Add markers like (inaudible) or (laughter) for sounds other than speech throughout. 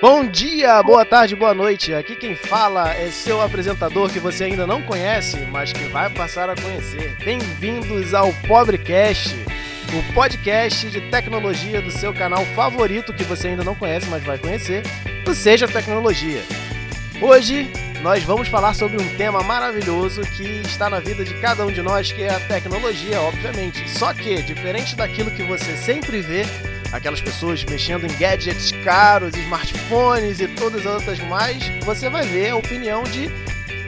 Bom dia, boa tarde, boa noite. Aqui quem fala é seu apresentador que você ainda não conhece, mas que vai passar a conhecer. Bem-vindos ao Pobrecast, o podcast de tecnologia do seu canal favorito que você ainda não conhece, mas vai conhecer, do Seja Tecnologia. Hoje nós vamos falar sobre um tema maravilhoso que está na vida de cada um de nós, que é a tecnologia, obviamente. Só que, diferente daquilo que você sempre vê, aquelas pessoas mexendo em gadgets caros, smartphones e todas as outras mais, você vai ver a opinião de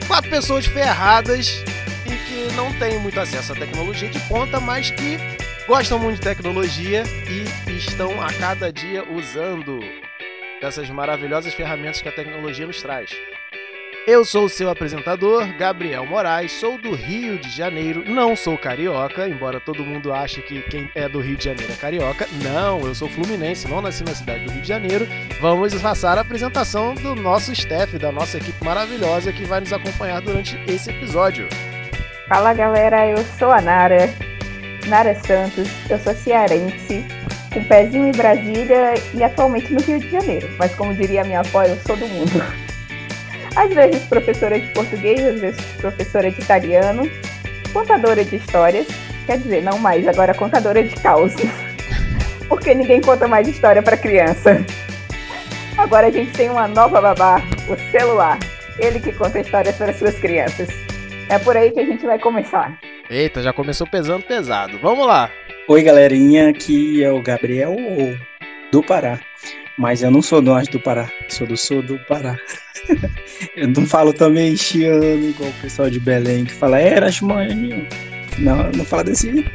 quatro pessoas ferradas e que não têm muito acesso à tecnologia de ponta, mas que gostam muito de tecnologia e estão a cada dia usando dessas maravilhosas ferramentas que a tecnologia nos traz. Eu sou o seu apresentador, Gabriel Moraes, sou do Rio de Janeiro, não sou carioca, embora todo mundo ache que quem é do Rio de Janeiro é carioca. Não, eu sou fluminense, não nasci na cidade do Rio de Janeiro. Vamos passar a apresentação do nosso staff, da nossa equipe maravilhosa que vai nos acompanhar durante esse episódio. Fala galera, eu sou a Nara, Nara Santos, eu sou cearense, com pezinho em Brasília e atualmente no Rio de Janeiro. Mas como diria minha avó, eu sou do mundo às vezes professora de português, às vezes professora de italiano, contadora de histórias, quer dizer, não mais, agora contadora de causos. (laughs) Porque ninguém conta mais história para criança. Agora a gente tem uma nova babá, o celular. Ele que conta histórias para suas crianças. É por aí que a gente vai começar. Eita, já começou pesando pesado. Vamos lá. Oi, galerinha, aqui é o Gabriel do Pará. Mas eu não sou do norte do Pará, sou do sul do Pará. (laughs) eu não falo também chiano, igual o pessoal de Belém que fala, era mãe. Não, não fala desse.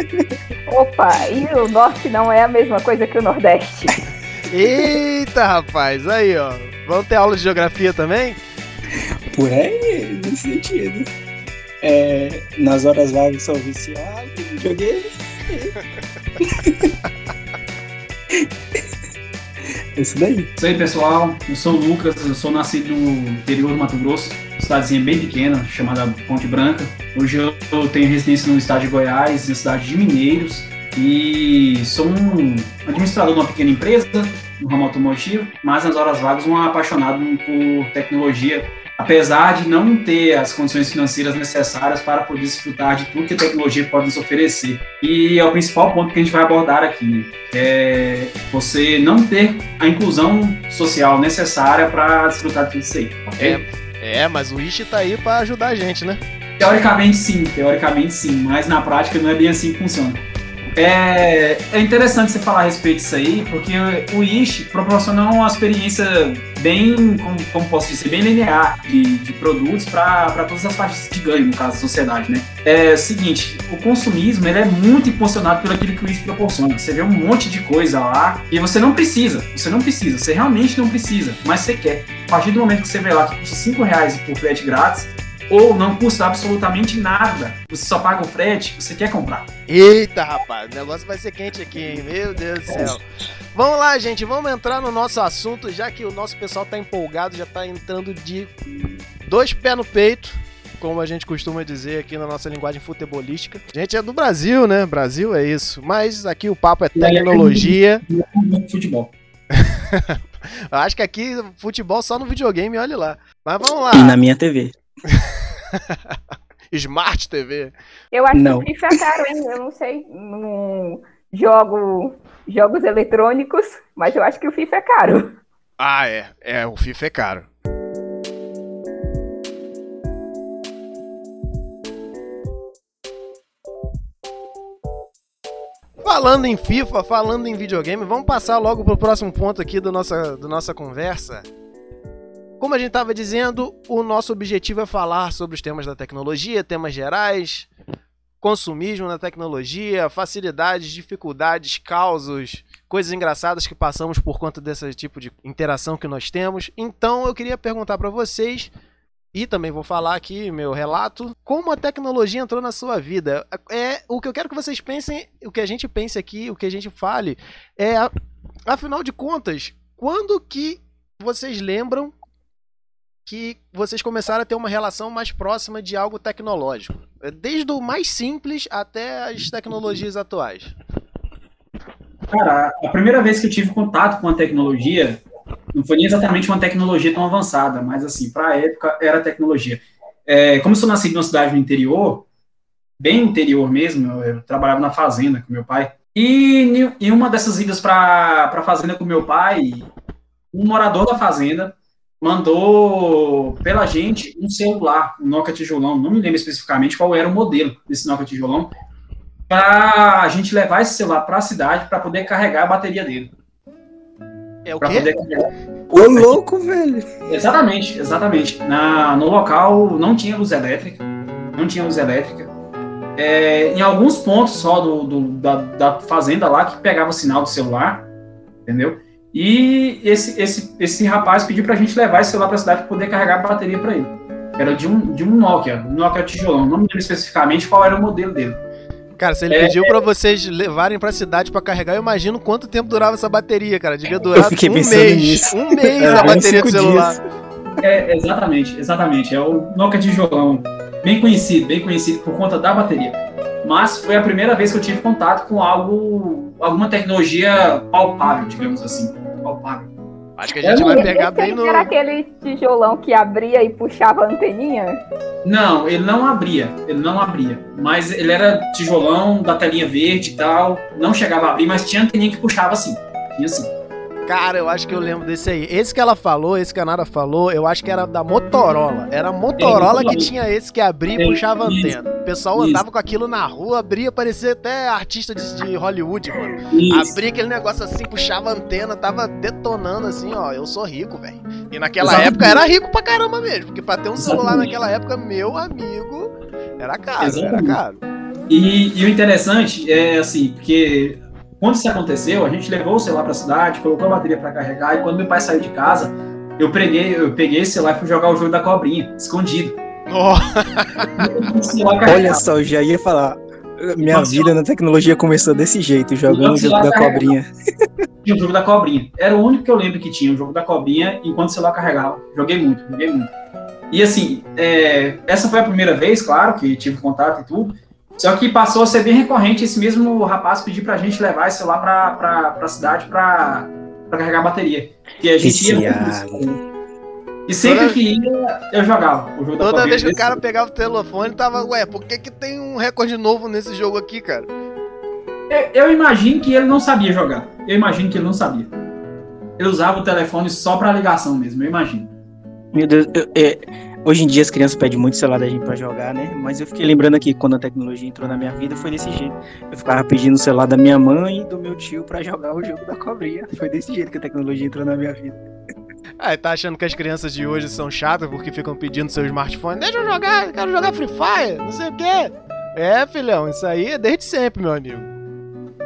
(laughs) Opa, e o norte não é a mesma coisa que o nordeste. (laughs) Eita, rapaz, aí ó. Vamos ter aula de geografia também? Por aí, nesse sentido. É, nas horas vagas sou viciado, joguei. Isso daí. Isso aí, pessoal. Eu sou o Lucas, eu sou nascido no interior do Mato Grosso, cidadezinha bem pequena, chamada Ponte Branca. Hoje eu tenho residência no estado de Goiás, na cidade de Mineiros, e sou um administrador de uma pequena empresa no ramo automotivo, mas nas horas vagas um apaixonado por tecnologia apesar de não ter as condições financeiras necessárias para poder desfrutar de tudo que a tecnologia pode nos oferecer. E é o principal ponto que a gente vai abordar aqui, né? é você não ter a inclusão social necessária para desfrutar de tudo isso aí, ok? É, é mas o Ishi está aí para ajudar a gente, né? Teoricamente sim, teoricamente sim, mas na prática não é bem assim que funciona. É, é interessante você falar a respeito disso aí, porque o Ish proporciona uma experiência bem, como, como posso dizer, bem linear de, de produtos para todas as partes de ganho, no caso da sociedade, né? É o seguinte, o consumismo ele é muito impulsionado pelo aquilo que o Ish proporciona. Você vê um monte de coisa lá e você não precisa, você não precisa, você realmente não precisa, mas você quer. A partir do momento que você vê lá que custa 5 reais por frete grátis, ou não custa absolutamente nada, você só paga o frete, você quer comprar. Eita, rapaz, o negócio vai ser quente aqui, hein? Meu Deus do céu. Vamos lá, gente, vamos entrar no nosso assunto, já que o nosso pessoal tá empolgado, já tá entrando de dois pés no peito, como a gente costuma dizer aqui na nossa linguagem futebolística. A gente é do Brasil, né? Brasil é isso. Mas aqui o papo é tecnologia. (laughs) Futebol. Acho que aqui futebol só no videogame, olha lá. Mas vamos lá. E na minha TV. (laughs) Smart TV. Eu acho não. que o FIFA é caro, hein? Eu não sei. Não jogo jogos eletrônicos, mas eu acho que o FIFA é caro. Ah, é. É, o FIFA é caro. Falando em FIFA, falando em videogame, vamos passar logo pro próximo ponto aqui do nossa, do nossa conversa. Como a gente estava dizendo, o nosso objetivo é falar sobre os temas da tecnologia, temas gerais, consumismo na tecnologia, facilidades, dificuldades, causos, coisas engraçadas que passamos por conta desse tipo de interação que nós temos. Então eu queria perguntar para vocês e também vou falar aqui meu relato, como a tecnologia entrou na sua vida. É o que eu quero que vocês pensem, o que a gente pense aqui, o que a gente fale, é afinal de contas, quando que vocês lembram que vocês começaram a ter uma relação mais próxima de algo tecnológico, desde o mais simples até as tecnologias atuais. Cara, a primeira vez que eu tive contato com a tecnologia Não foi nem exatamente uma tecnologia tão avançada, mas assim, para a época era tecnologia. É, como eu sou nascido numa cidade no interior, bem interior mesmo, eu, trabalhava na fazenda com meu pai. E em uma dessas idas para a fazenda com meu pai, um morador da fazenda mandou pela gente um celular, um Nokia tijolão, não me lembro especificamente qual era o modelo desse Nokia tijolão, para a gente levar esse celular para a cidade para poder carregar a bateria dele. É o quê? Poder Ô, louco, velho! Exatamente, exatamente. Na, no local não tinha luz elétrica, não tinha luz elétrica. É, em alguns pontos só do, do da, da, fazenda lá que pegava sinal do celular, entendeu? E esse, esse, esse rapaz pediu pra gente levar esse celular pra cidade para poder carregar a bateria para ele. Era de um, de um Nokia, um Nokia tijolão. Não me lembro especificamente qual era o modelo dele. Cara, se ele é, pediu para vocês levarem pra cidade para carregar, eu imagino quanto tempo durava essa bateria, cara. Devia durar um mês. Nisso. Um mês é, a bateria do celular. É, exatamente, exatamente. É o Nokia tijolão. Bem conhecido, bem conhecido por conta da bateria. Mas foi a primeira vez que eu tive contato com algo, alguma tecnologia palpável, digamos assim. Palpável. Acho que a gente vai pegar bem no. Era aquele tijolão que abria e puxava a anteninha? Não, ele não abria. Ele não abria. Mas ele era tijolão da telinha verde e tal. Não chegava a abrir, mas tinha anteninha que puxava assim. Tinha assim. Cara, eu acho que eu lembro desse aí. Esse que ela falou, esse que a Nara falou, eu acho que era da Motorola. Era a Motorola que tinha esse que abria e puxava a antena. O pessoal andava com aquilo na rua, abria, parecia até artista de, de Hollywood, mano. Isso. Abria aquele negócio assim, puxava a antena, tava detonando assim, ó. Eu sou rico, velho. E naquela Exatamente. época era rico pra caramba mesmo. Porque pra ter um celular Exatamente. naquela época, meu amigo, era caro, Exatamente. era caro. E, e, o interessante é assim, porque quando isso aconteceu, a gente levou o celular para a cidade, colocou a bateria para carregar, e quando meu pai saiu de casa, eu peguei, eu peguei esse celular e fui jogar o jogo da cobrinha, escondido. Oh. (laughs) Olha só, eu já ia falar. Minha Nossa, vida na tecnologia começou desse jeito, jogando o jogo da cobrinha. Tinha o jogo da cobrinha. Era o único que eu lembro que tinha, o jogo da cobrinha, enquanto o celular carregava. Joguei muito, joguei muito. E assim, é, essa foi a primeira vez, claro, que tive contato e tudo. Só que passou a ser bem recorrente esse mesmo rapaz pedir pra gente levar esse celular pra, pra, pra cidade pra, pra carregar a bateria. E a gente ia. E sempre Toda... que ia, eu jogava o jogo Toda vez que o cara pegava o telefone, tava, ué, por que, que tem um recorde novo nesse jogo aqui, cara? Eu, eu imagino que ele não sabia jogar. Eu imagino que ele não sabia. Ele usava o telefone só pra ligação mesmo, eu imagino. Meu Deus, eu, eu, Hoje em dia as crianças pedem muito celular da gente pra jogar, né? Mas eu fiquei lembrando aqui, quando a tecnologia entrou na minha vida, foi desse jeito. Eu ficava pedindo o celular da minha mãe e do meu tio para jogar o jogo da cobrinha. Foi desse jeito que a tecnologia entrou na minha vida. Ah, tá achando que as crianças de hoje são chatas porque ficam pedindo seu smartphone? Deixa eu jogar, quero jogar Free Fire, não sei o quê. É, filhão, isso aí é desde sempre, meu amigo.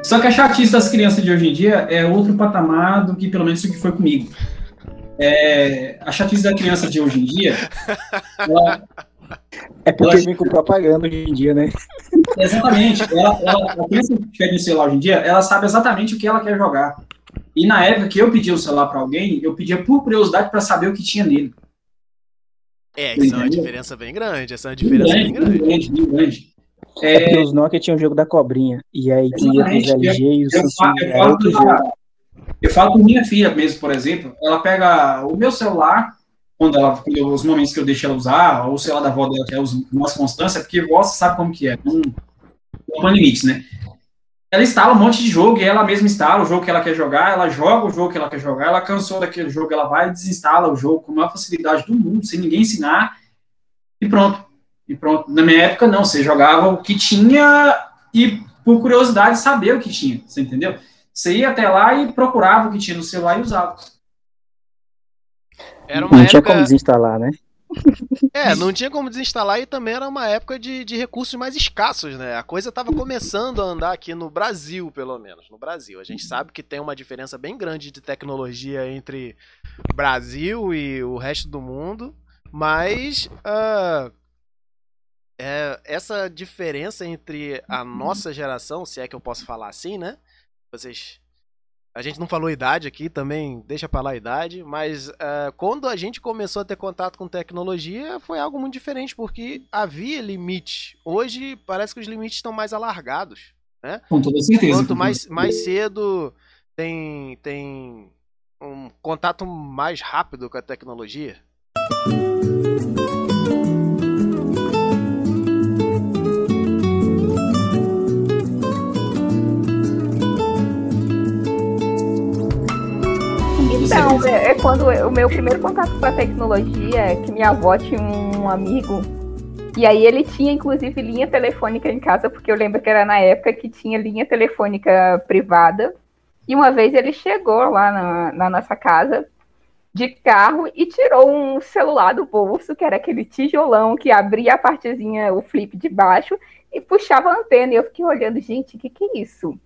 Só que a chatice das crianças de hoje em dia é outro patamar do que pelo menos o que foi comigo. É, a chatice da criança de hoje em dia. (laughs) Ela, é porque ela, vem com propaganda hoje em dia, né? Exatamente. Ela, ela, a criança que pede um celular hoje em dia, ela sabe exatamente o que ela quer jogar. E na época que eu pedi o um celular para alguém, eu pedia por curiosidade para saber o que tinha nele. É, isso é uma diferença bem grande. Essa é uma diferença bem grande. Bem grande, bem grande. É, é porque os Nokia tinham o jogo da cobrinha. E aí tinha os LG e os Samsung. Era outro jogo. Eu falo com minha filha mesmo, por exemplo, ela pega o meu celular, quando ela, quando os momentos que eu deixo ela usar, ou o celular da avó dela que é usa mais constância, porque você sabe como que é, não, não limites, né? Ela instala um monte de jogo e ela mesma instala o jogo que ela quer jogar, ela joga o jogo que ela quer jogar, ela cansou daquele jogo, ela vai e desinstala o jogo com a maior facilidade do mundo, sem ninguém ensinar, e pronto. E pronto. Na minha época, não, você jogava o que tinha e por curiosidade saber o que tinha, você entendeu? Você ia até lá e procurava o que tinha no celular e usava. Era uma não época... tinha como desinstalar, né? É, não tinha como desinstalar e também era uma época de, de recursos mais escassos, né? A coisa estava começando a andar aqui no Brasil, pelo menos. No Brasil. A gente sabe que tem uma diferença bem grande de tecnologia entre Brasil e o resto do mundo, mas uh, é, essa diferença entre a nossa geração, se é que eu posso falar assim, né? Vocês. A gente não falou idade aqui, também deixa pra lá a idade, mas uh, quando a gente começou a ter contato com tecnologia, foi algo muito diferente, porque havia limite. Hoje parece que os limites estão mais alargados. Né? Com toda certeza. Quanto mais, mais cedo tem, tem um contato mais rápido com a tecnologia? É, é quando o meu primeiro contato com a tecnologia é que minha avó tinha um amigo e aí ele tinha inclusive linha telefônica em casa, porque eu lembro que era na época que tinha linha telefônica privada. E uma vez ele chegou lá na, na nossa casa de carro e tirou um celular do bolso, que era aquele tijolão que abria a partezinha, o flip de baixo, e puxava a antena. E eu fiquei olhando, gente, o que, que é isso?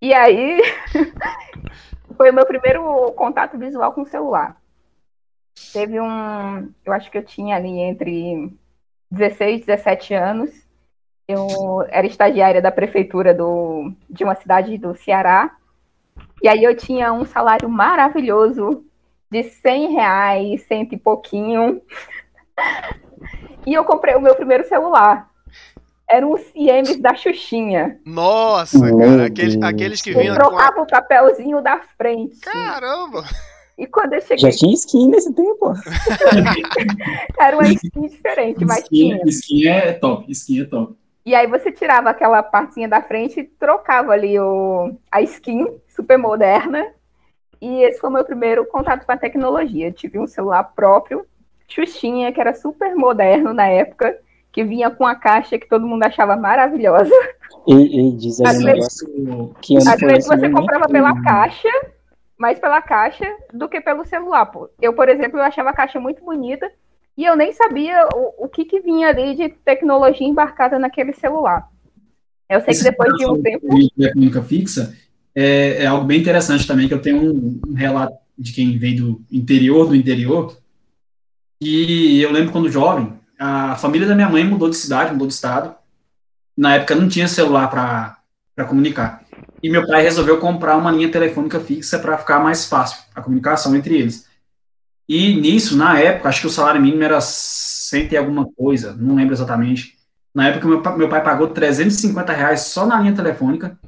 E aí (laughs) foi o meu primeiro contato visual com o celular. Teve um. Eu acho que eu tinha ali entre 16, 17 anos. Eu era estagiária da prefeitura do, de uma cidade do Ceará. E aí eu tinha um salário maravilhoso de 100 reais, cento e pouquinho. (laughs) E eu comprei o meu primeiro celular. Eram os CMs da Xuxinha. Nossa, cara, aqueles, aqueles que vinham. Eu trocava o papelzinho da frente. Caramba! E quando eu cheguei. Já tinha skin nesse tempo. (laughs) Era uma skin diferente, mas skin, tinha. Skin é top, skin é top. E aí você tirava aquela partinha da frente e trocava ali o, a skin super moderna. E esse foi o meu primeiro contato com a tecnologia. Eu tive um celular próprio, Xuxinha, que era super moderno na época, que vinha com a caixa que todo mundo achava maravilhosa. E, e diz aí Às um vezes- negócio que ano Às foi vezes você comprava pela caixa, mais pela caixa do que pelo celular. Pô. Eu, por exemplo, eu achava a caixa muito bonita e eu nem sabia o, o que, que vinha ali de tecnologia embarcada naquele celular. Eu sei que Esse depois de um tempo. de telefônica fixa é, é algo bem interessante também, que eu tenho um, um relato de quem vem do interior do interior. E eu lembro quando jovem, a família da minha mãe mudou de cidade, mudou de estado. Na época não tinha celular para comunicar. E meu pai resolveu comprar uma linha telefônica fixa para ficar mais fácil a comunicação entre eles. E nisso, na época, acho que o salário mínimo era 100 e alguma coisa, não lembro exatamente. Na época, meu, meu pai pagou 350 reais só na linha telefônica,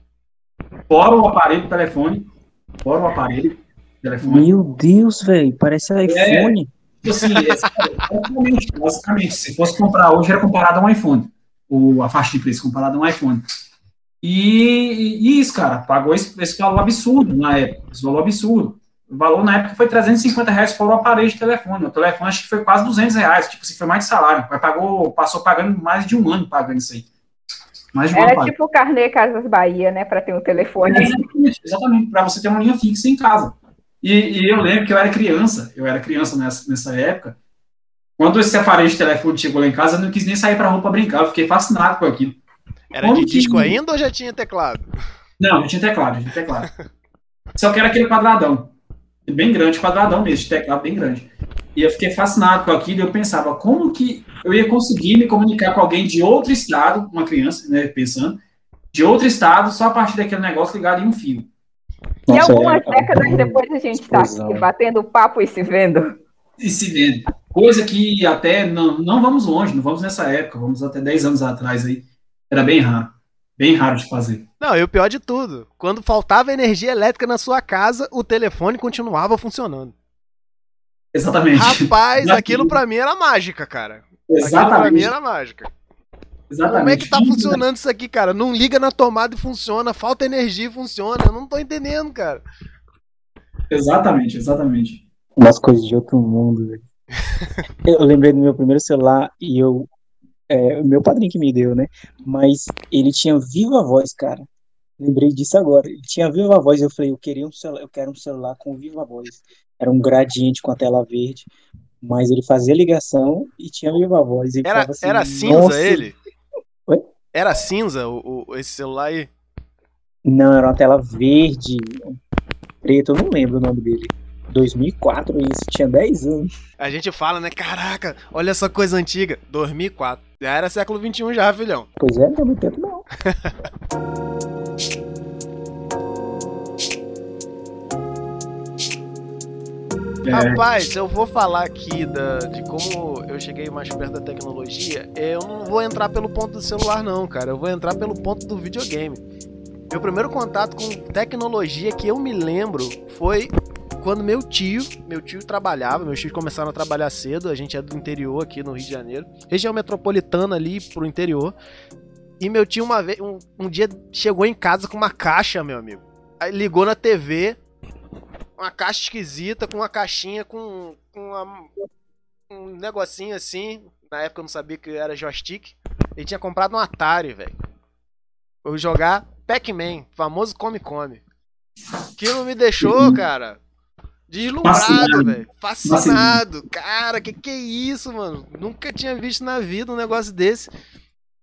fora o aparelho telefone, fora o aparelho telefone. Meu Deus, velho, parece iPhone. Tipo assim, é, basicamente, basicamente, se fosse comprar hoje, era comparado a um iPhone, o, a faixa de preço comparada a um iPhone. E, e isso, cara, pagou esse, esse valor absurdo na época, esse valor absurdo. O valor na época foi 350 reais fora o aparelho de telefone. O telefone acho que foi quase 200 reais, tipo assim, foi mais de salário. Mas pagou, passou pagando mais de um ano pagando isso aí. Mais de um ano Era pagando. tipo o carnê Casas Bahia, né? Para ter um telefone. Exatamente, exatamente para você ter uma linha fixa em casa. E, e eu lembro que eu era criança, eu era criança nessa, nessa época. Quando esse aparelho de telefone chegou lá em casa, eu não quis nem sair para rua para brincar, eu fiquei fascinado com aquilo. Era Como de que- disco ainda ou já tinha teclado? Não, já tinha teclado, já tinha teclado. (laughs) Só que era aquele quadradão, bem grande, quadradão mesmo, de teclado bem grande. E eu fiquei fascinado com aquilo e eu pensava, como que eu ia conseguir me comunicar com alguém de outro estado, uma criança, né, pensando, de outro estado, só a partir daquele negócio ligado em um fio. E Nossa, algumas é- décadas depois a gente tá explosão. aqui batendo papo e se vendo. e se vendo. Coisa que até não, não vamos longe, não vamos nessa época, vamos até 10 anos atrás aí. Era bem raro. Bem raro de fazer. Não, e o pior de tudo, quando faltava energia elétrica na sua casa, o telefone continuava funcionando. Exatamente. Rapaz, (laughs) aquilo pra mim era mágica, cara. Aquilo pra mim Exatamente. era mágica. Exatamente. Como é que tá funcionando isso aqui, cara? Não liga na tomada e funciona, falta energia e funciona. Eu não tô entendendo, cara. Exatamente, exatamente. Umas coisas de outro mundo, velho. (laughs) Eu lembrei do meu primeiro celular e eu. É, meu padrinho que me deu, né? Mas ele tinha viva voz, cara. Lembrei disso agora. Ele tinha viva voz. Eu falei, eu queria um celular, eu quero um celular com viva voz. Era um gradiente com a tela verde. Mas ele fazia ligação e tinha viva voz. E Era, assim, era cinza "Nossa." ele? Oi? Era cinza o, o- esse celular aí? Não, era uma tela verde, preto, eu não lembro o nome dele. 2004, isso, tinha 10 anos. A gente fala, né? Caraca, olha essa coisa antiga. 2004. Já era século XXI já, filhão. Pois é, não tem muito tempo não. (laughs) É, Rapaz, eu vou falar aqui da, de como eu cheguei mais perto da tecnologia. Eu não vou entrar pelo ponto do celular, não, cara. Eu vou entrar pelo ponto do videogame. Meu primeiro contato com tecnologia que eu me lembro foi quando meu tio, meu tio trabalhava, meus tios começaram a trabalhar cedo, a gente é do interior aqui no Rio de Janeiro, região metropolitana ali pro interior. E meu tio uma vez, um, um dia chegou em casa com uma caixa, meu amigo. Aí ligou na TV, uma caixa esquisita, com uma caixinha com, com uma, um negocinho assim. Na época eu não sabia que era joystick. Ele tinha comprado um Atari, velho. Vou jogar Pac-Man, famoso Come Come. Aquilo me deixou, cara, deslumbrado, velho. Fascinado. Cara, que que é isso, mano? Nunca tinha visto na vida um negócio desse.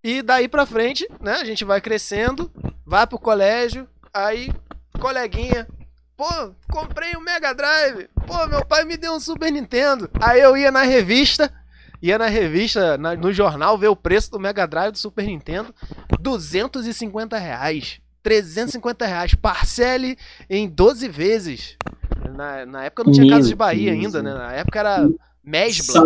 E daí pra frente, né, a gente vai crescendo, vai pro colégio, aí, coleguinha, pô, comprei um Mega Drive, pô, meu pai me deu um Super Nintendo. Aí eu ia na revista, ia na revista, na, no jornal, ver o preço do Mega Drive do Super Nintendo, 250 reais. 350 reais, parcele em 12 vezes. Na, na época não tinha Meu Casa de Bahia Deus ainda, né? Na época era Mesbla,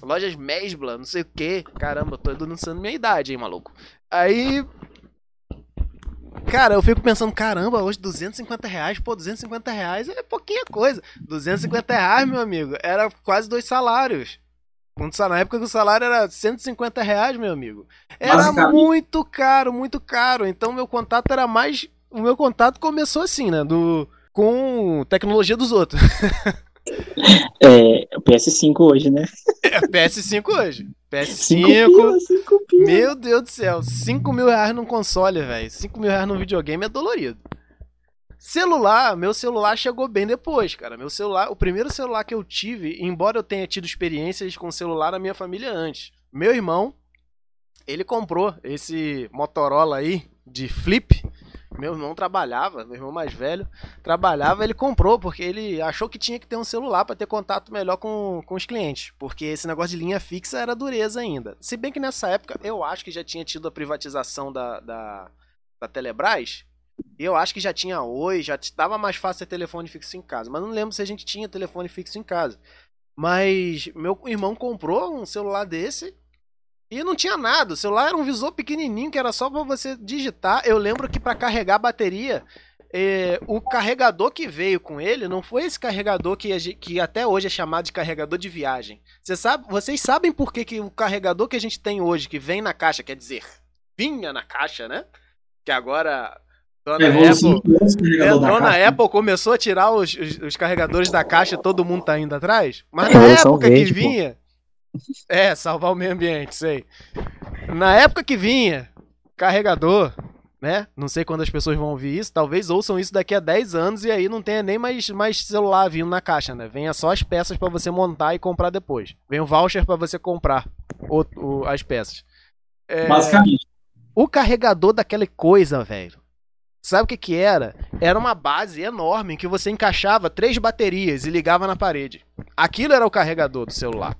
lojas Mesbla, não sei o que. Caramba, tô denunciando minha idade, hein, maluco. Aí. Cara, eu fico pensando, caramba, hoje 250 reais, pô, 250 reais é pouquinha coisa. 250 reais, meu amigo, era quase dois salários. Na época que o salário era 150 reais, meu amigo. Era muito caro, muito caro. Então meu contato era mais. O meu contato começou assim, né? Do... Com tecnologia dos outros. (laughs) É, PS5 hoje, né? É, PS5 hoje. PS5. Meu Deus do céu. 5 mil reais num console, velho. 5 mil reais num videogame é dolorido. Celular, meu celular chegou bem depois, cara. Meu celular, o primeiro celular que eu tive, embora eu tenha tido experiências com celular na minha família antes. Meu irmão, ele comprou esse Motorola aí de flip. Meu irmão trabalhava, meu irmão mais velho trabalhava, ele comprou porque ele achou que tinha que ter um celular para ter contato melhor com, com os clientes, porque esse negócio de linha fixa era dureza ainda. Se bem que nessa época eu acho que já tinha tido a privatização da, da, da Telebrás, eu acho que já tinha Oi, já estava mais fácil ter telefone fixo em casa. Mas não lembro se a gente tinha telefone fixo em casa. Mas meu irmão comprou um celular desse e não tinha nada. O celular era um visor pequenininho que era só para você digitar. Eu lembro que para carregar a bateria, eh, o carregador que veio com ele não foi esse carregador que, que até hoje é chamado de carregador de viagem. Você sabe, vocês sabem por que, que o carregador que a gente tem hoje, que vem na caixa, quer dizer, vinha na caixa, né? Que agora Dona é, Apple, é, Dona Apple começou a tirar os, os, os, carregadores da caixa e todo mundo tá indo atrás. Mas na época verde, que vinha. Pô. É, salvar o meio ambiente, sei. Na época que vinha carregador, né? Não sei quando as pessoas vão ouvir isso. Talvez ouçam isso daqui a 10 anos e aí não tenha nem mais, mais celular vindo na caixa, né? Venha só as peças para você montar e comprar depois. Vem o voucher para você comprar o, o, as peças. É, Basicamente. O carregador daquela coisa, velho Sabe o que que era? Era uma base enorme em que você encaixava três baterias e ligava na parede. Aquilo era o carregador do celular.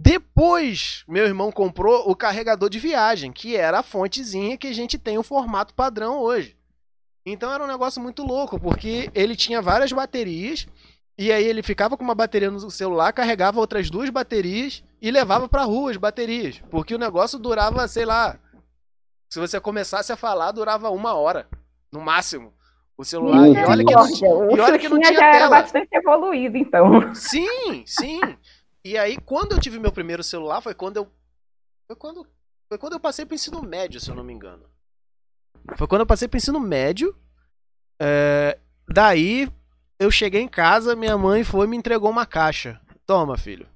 Depois, meu irmão comprou o carregador de viagem, que era a fontezinha que a gente tem o formato padrão hoje. Então era um negócio muito louco, porque ele tinha várias baterias e aí ele ficava com uma bateria no celular, carregava outras duas baterias e levava para rua as baterias, porque o negócio durava, sei lá, se você começasse a falar, durava uma hora no máximo. O celular. e olha que não, e olha que não tinha já tela. era bastante evoluído, então. Sim, sim. E aí, quando eu tive meu primeiro celular, foi quando eu. Foi quando, foi quando eu passei pro ensino médio, se eu não me engano. Foi quando eu passei pro ensino médio. É, daí, eu cheguei em casa, minha mãe foi e me entregou uma caixa. Toma, filho.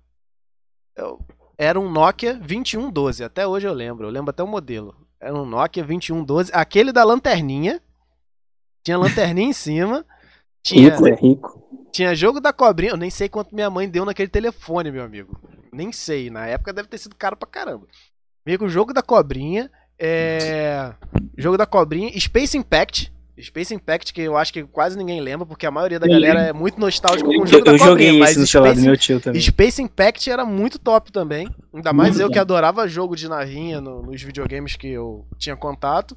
Eu, era um Nokia 2112, até hoje eu lembro. Eu lembro até o modelo. Era um Nokia 2112, aquele da lanterninha tinha lanterninha em cima. Tinha, rico, é rico. Tinha jogo da cobrinha. Eu nem sei quanto minha mãe deu naquele telefone, meu amigo. Nem sei. Na época deve ter sido caro pra caramba. Veio com o jogo da cobrinha. É... Jogo da cobrinha. Space Impact. Space Impact, que eu acho que quase ninguém lembra, porque a maioria da galera é muito nostálgica com o jogo eu, da cobrinha. Eu joguei mas no Space, do meu tio também. Space Impact era muito top também. Ainda mais muito eu bom. que adorava jogo de navinha no, nos videogames que eu tinha contato.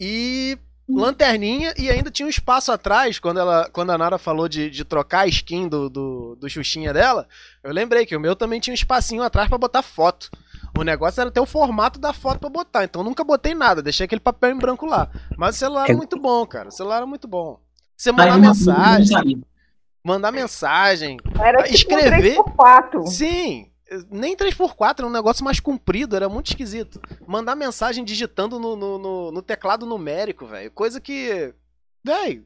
E lanterninha e ainda tinha um espaço atrás, quando, ela, quando a Nara falou de, de trocar a skin do, do, do Xuxinha dela, eu lembrei que o meu também tinha um espacinho atrás para botar foto. O negócio era ter o formato da foto para botar, então nunca botei nada, deixei aquele papel em branco lá. Mas o celular é, é muito bom, cara. O celular é muito bom. Você mandar mensagem. Mandar mensagem. Era tipo Escrever? um 3x4. Sim. Nem 3x4, era um negócio mais comprido, era muito esquisito. Mandar mensagem digitando no, no, no- no teclado numérico, velho. Coisa que. Velho.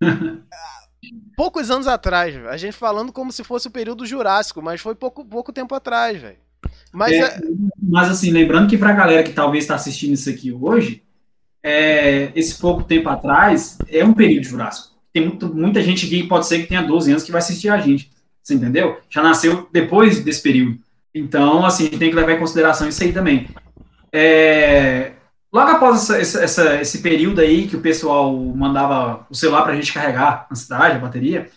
(laughs) Poucos anos atrás, velho. a gente falando como se fosse o período Jurássico, mas foi pouco, pouco tempo atrás, velho. Mas É, é- Mas assim, lembrando que pra galera que talvez está assistindo isso aqui hoje, é, esse pouco tempo atrás é um período jurássico. Tem muito- muita gente aqui que pode ser que tenha 12 anos que vai assistir a gente. Você entendeu? Já nasceu depois desse período. Então, assim, a tem que levar em consideração isso aí também. É, logo após essa- essa- esse período aí que o pessoal mandava o celular pra gente carregar na cidade, a bateria,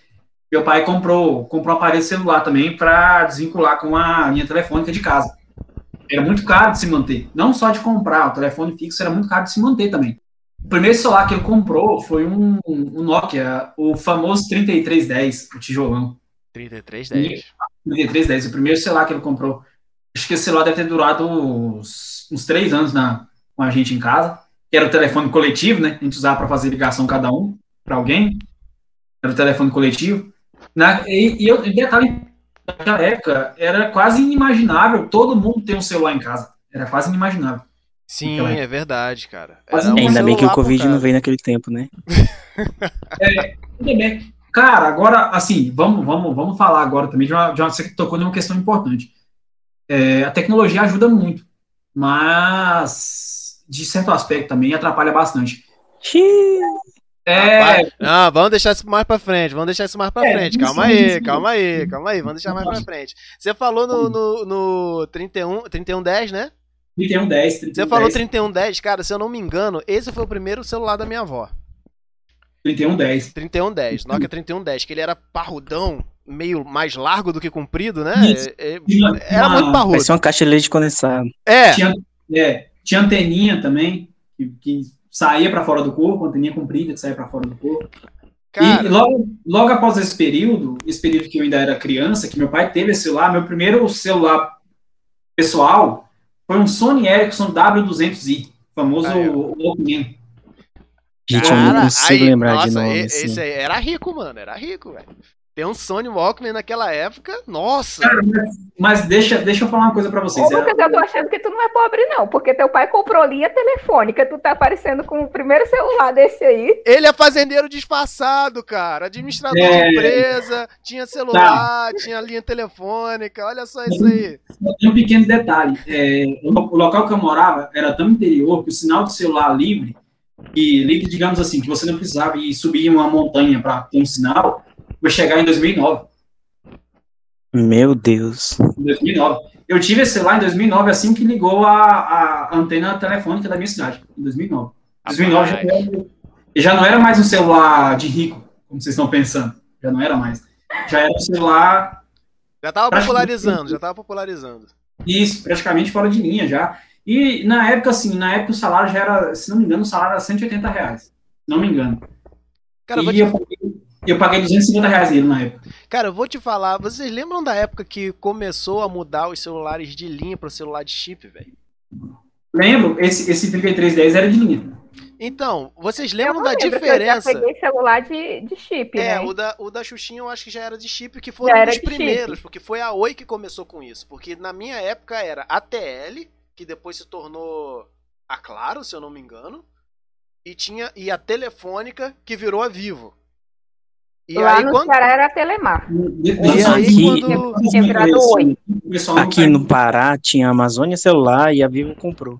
meu pai comprou, comprou um aparelho celular também para desvincular com a linha telefônica de casa. Era muito caro de se manter. Não só de comprar, o telefone fixo era muito caro de se manter também. O primeiro celular que ele comprou foi um, um Nokia, o famoso 3310, o tijolão. 3310. 3310, o primeiro celular que ele comprou. Acho que esse celular deve ter durado uns, uns três anos na, com a gente em casa. Que era o telefone coletivo, né? A gente usava para fazer ligação cada um para alguém. Era o telefone coletivo. Na, e, e eu, e detalhe, naquela época era quase inimaginável todo mundo ter um celular em casa. Era quase inimaginável. Sim, é verdade, cara. Um Ainda bem que o Covid cara. não veio naquele tempo, né? (laughs) Tudo bem. Cara, agora, assim, vamos, vamos, vamos falar agora também de uma, de uma você que tocou numa questão importante. É, a tecnologia ajuda muito, mas de certo aspecto também atrapalha bastante. É, Vai- Não, vamos deixar isso mais pra frente, vamos deixar isso mais pra É, frente. Calma aí, aí, aí. calma aí, calma aí, vamos deixar mais pra frente. Você falou no, no, no 31, 3110, né? 3110, 3110. Você falou 3110, cara, se eu não me engano, esse foi o primeiro celular da minha avó. 3110. 3110, Nokia 3110, que ele era parrudão, meio mais largo do que comprido, né? Isso. É- é- Tinha- Era muito Vai parrudo. ser uma caixa de leite condensado. É, Tinha, é, tinha anteninha também, que, que saía para fora do corpo, anteninha comprida que saía para fora do corpo. E cara, logo, logo após esse período, esse período que eu ainda era criança, que meu pai teve esse celular, meu primeiro celular pessoal foi um Sony Ericsson W200i, famoso. Walkman. Gente, eu não consigo aí, lembrar nossa, de nome. assim. esse aí era rico, mano, era rico, velho. Ter um Sony Walkman naquela época, nossa. Cara, mas, mas deixa, deixa eu falar uma coisa para vocês. Ô, Era- Lucas, eu tô achando que tu não é pobre, não, porque teu pai comprou linha telefônica, tu tá aparecendo com o primeiro celular desse aí. Ele é fazendeiro disfarçado, cara. Administrador É. de empresa, tinha celular, tinha linha telefônica. Olha só isso aí. Tem um pequeno detalhe. É, o local que eu morava era tão interior que o sinal de celular livre, e livre, digamos assim, que você não precisava ir subir uma montanha para ter um sinal, vai chegar em 2009. Meu Deus. Em 2009. Eu tive esse celular em 2009, assim que ligou a, a antena telefônica da minha cidade, em 2009. Em 2009 já, não era- já não era mais um celular de rico, como vocês estão pensando. Já não era mais. Já era um celular Já tava Praticamente- popularizando, já tava popularizando. Isso, praticamente fora de linha já. E na época, assim, na época o salário já era, se não me engano, o salário era 180 reais. Se não me engano. Cara, eu vou e te, eu, paguei, eu paguei 250 reais nele na época. cara, eu vou te falar. Vocês lembram da época que começou a mudar os celulares de linha pro celular de chip, velho? Lembro, esse, esse 3310 era de linha. Então, vocês Eu lembram não da lembro, diferença? Eu já peguei celular de, de chip, É, né? o da, o da Xuxinha eu acho que já era de chip, que foram os de chip. primeiros, porque foi a Oi que começou com isso. Porque na minha época era a TL, que depois se tornou a Claro, se eu não me engano, e tinha e a Telefônica, que virou a Vivo. E Lá aí no quando. Ceará era Telemar. E aí Aqui- quando. Aqui no Pará tinha a Amazônia Celular e a Vivo comprou.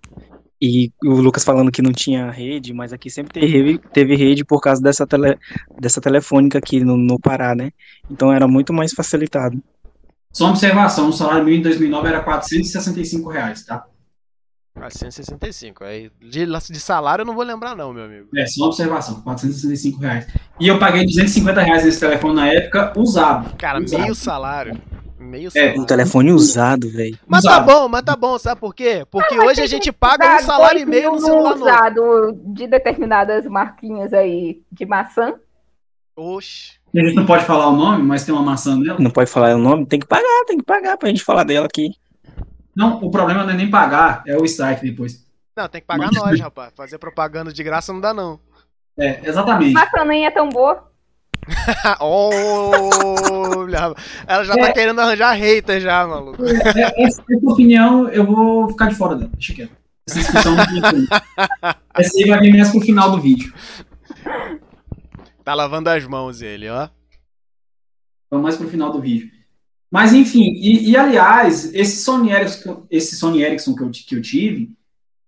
E o Lucas falando que não tinha rede, mas aqui sempre teve, teve rede por causa dessa, tele, dessa telefônica aqui no, no Pará, né? Então era muito mais facilitado. Só uma observação, o salário mínimo em 2009 era 465 reais, tá? Ah, 165. Aí, de, de salário eu não vou lembrar, não, meu amigo. É, só uma observação, 465 reais. E eu paguei 250 reais nesse telefone na época, usado. Cara, Usado. meio salário. Meio É, salário. Um telefone usado, velho. Mas tá usado. bom, mas tá bom, sabe por quê? Porque Mas hoje a gente paga um salário e meio no celular novo. usado de determinadas marquinhas aí de maçã. Oxe. A gente não pode falar o nome, mas tem uma maçã nela. Não pode falar o nome, tem que pagar, tem que pagar pra gente falar dela aqui. Não, o problema não é nem pagar, é o strike depois. Não, tem que pagar Mas- nós, rapaz. Fazer propaganda de graça não dá, não. É, exatamente. Maçã nem é tão boa. (laughs) Olha, ela já tá É. querendo arranjar hater já, maluco. É, Essa, essa opinião eu vou ficar de fora dela. Deixa quieto. Essa discussão não. Essa aí vai vir mais pro final do vídeo. Tá lavando as mãos ele, ó. Vamos mais pro final do vídeo. Mas enfim, e, e, aliás, esse Sony Ericsson, esse Sony Ericsson que eu, que eu tive,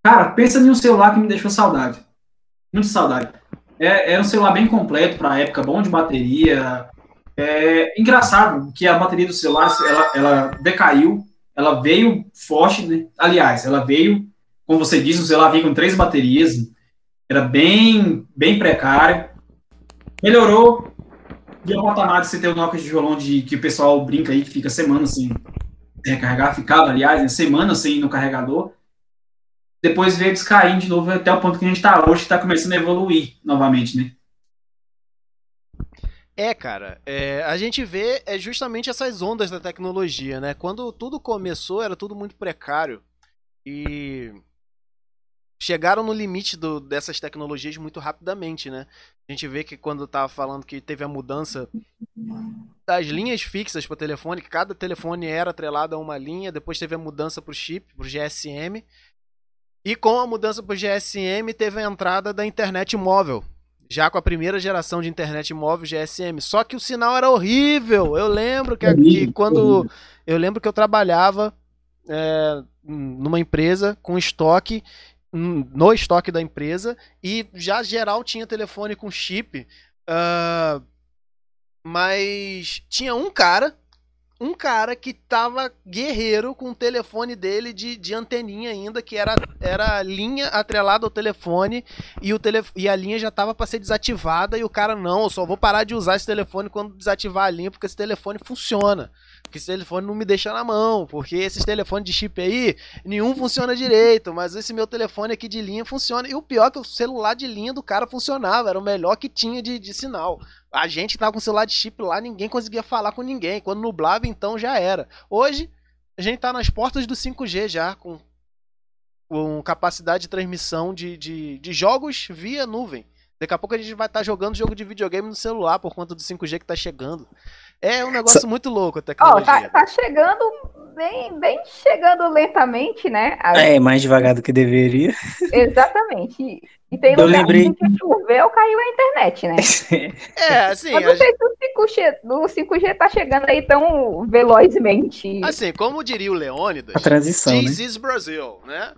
cara, pensa em um celular que me deixou saudade. Muita saudade. É, era um celular bem completo para a época, bom de bateria. É engraçado que a bateria do celular ela, ela decaiu, ela veio forte, né? Aliás, ela veio, como você disse, o celular veio com três baterias, era bem, bem precário. Melhorou, de um patamar de você ter o Nokia de tijolão de que o pessoal brinca aí que fica semana sem recarregar, ficava, aliás, né, semana sem ir no carregador. Depois veio descaindo de novo até o ponto que a gente está hoje, que está começando a evoluir novamente, né? É, cara, é, a gente vê é justamente essas ondas da tecnologia, né? Quando tudo começou, era tudo muito precário e chegaram no limite do, dessas tecnologias muito rapidamente, né? A gente vê que quando tava falando que teve a mudança das linhas fixas para telefone, que cada telefone era atrelado a uma linha, depois teve a mudança para o chip, para o GSM, e com a mudança para o GSM teve a entrada da internet móvel, já com a primeira geração de internet móvel GSM. Só que o sinal era horrível. Eu lembro que, que quando eu lembro que eu trabalhava é, numa empresa com estoque no estoque da empresa e já geral tinha telefone com chip, uh, mas tinha um cara, um cara que tava guerreiro com o telefone dele de, de anteninha ainda, que era, era linha atrelada ao telefone e, o tele, e a linha já tava para ser desativada e o cara, não, eu só vou parar de usar esse telefone quando desativar a linha porque esse telefone funciona. Porque esse telefone não me deixa na mão, porque esses telefones de chip aí, nenhum funciona direito, mas esse meu telefone aqui de linha funciona. E o pior é que o celular de linha do cara funcionava, era o melhor que tinha de, de sinal. A gente tava com o celular de chip lá, ninguém conseguia falar com ninguém. Quando nublava, então já era. Hoje, a gente tá nas portas do 5G já, com, com capacidade de transmissão de, de, de jogos via nuvem. Daqui a pouco a gente vai estar tá jogando jogo de videogame no celular por conta do 5G que tá chegando. É um negócio Sa muito louco a tecnologia. Oh, tá, tá, chegando bem, bem chegando lentamente, né? A... É, mais devagar do que deveria. Exatamente. E tem eu lembrei... que choveu, caiu a internet, né? (laughs) é, assim. Mas não sei se o 5G, o 5G tá chegando aí tão velozmente. Assim, como diria o Leônidas, a transição, This né? is Brasil, né?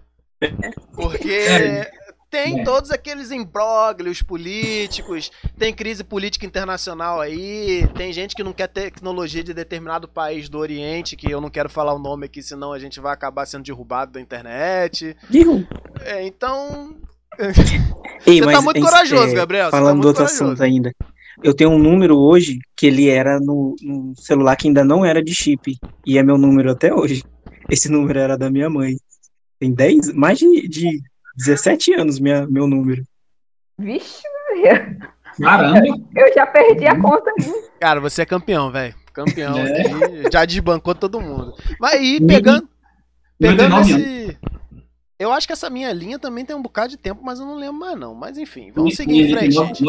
Porque tem todos aqueles imbróglios políticos, tem crise política internacional aí, tem gente que não quer tecnologia de determinado país do Oriente, que eu não quero falar o nome aqui, senão a gente vai acabar sendo derrubado da internet. É, então. (laughs) Ei, Você tá muito corajoso, é, Gabriel. Falando tá do outro corajoso. assunto ainda. Eu tenho um número hoje que ele era no, no celular que ainda não era de chip. E é meu número até hoje. Esse número era da minha mãe. Tem 10, mais de, de 17 anos minha, meu número. Vixe, Caramba! Eu já perdi a conta. Cara, você é campeão, velho. Campeão. É. Já desbancou todo mundo. Mas aí, pegando. Pegando esse. Eu acho que essa minha linha também tem um bocado de tempo, mas eu não lembro mais, não. Mas enfim, vamos seguir em frente,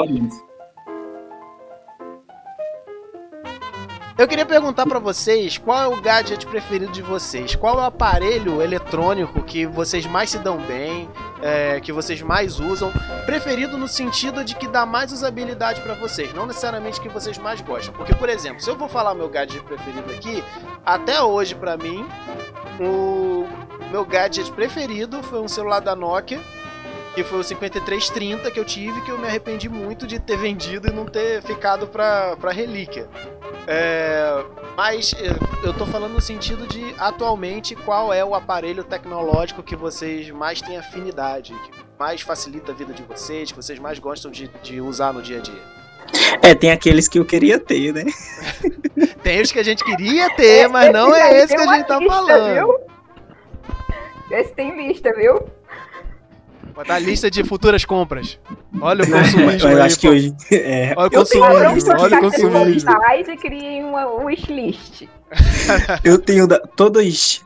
Eu queria perguntar para vocês qual é o gadget preferido de vocês? Qual é o aparelho eletrônico que vocês mais se dão bem, é, que vocês mais usam? Preferido no sentido de que dá mais usabilidade para vocês, não necessariamente que vocês mais gostam. Porque, por exemplo, se eu vou falar meu gadget preferido aqui, até hoje para mim, o meu gadget preferido foi um celular da Nokia que foi o 5330 que eu tive, que eu me arrependi muito de ter (laughs) vendido e não ter ficado pra, pra relíquia. É, mas eu tô falando no sentido de, atualmente, qual é o aparelho tecnológico que vocês mais têm afinidade, que mais facilita a vida de vocês, que vocês mais gostam de, de usar no dia a dia. É, tem aqueles que eu queria ter, né? (laughs) tem os que a gente queria ter, mas não é esse que a gente tá falando. Viu? Esse tem lista, viu? Botar lista de futuras compras. Olha o (laughs) consumismo. Eu aí, acho que hoje. É. Olha o consumismo. Olha o consumismo. e criei uma wishlist. (laughs) eu tenho da, todos.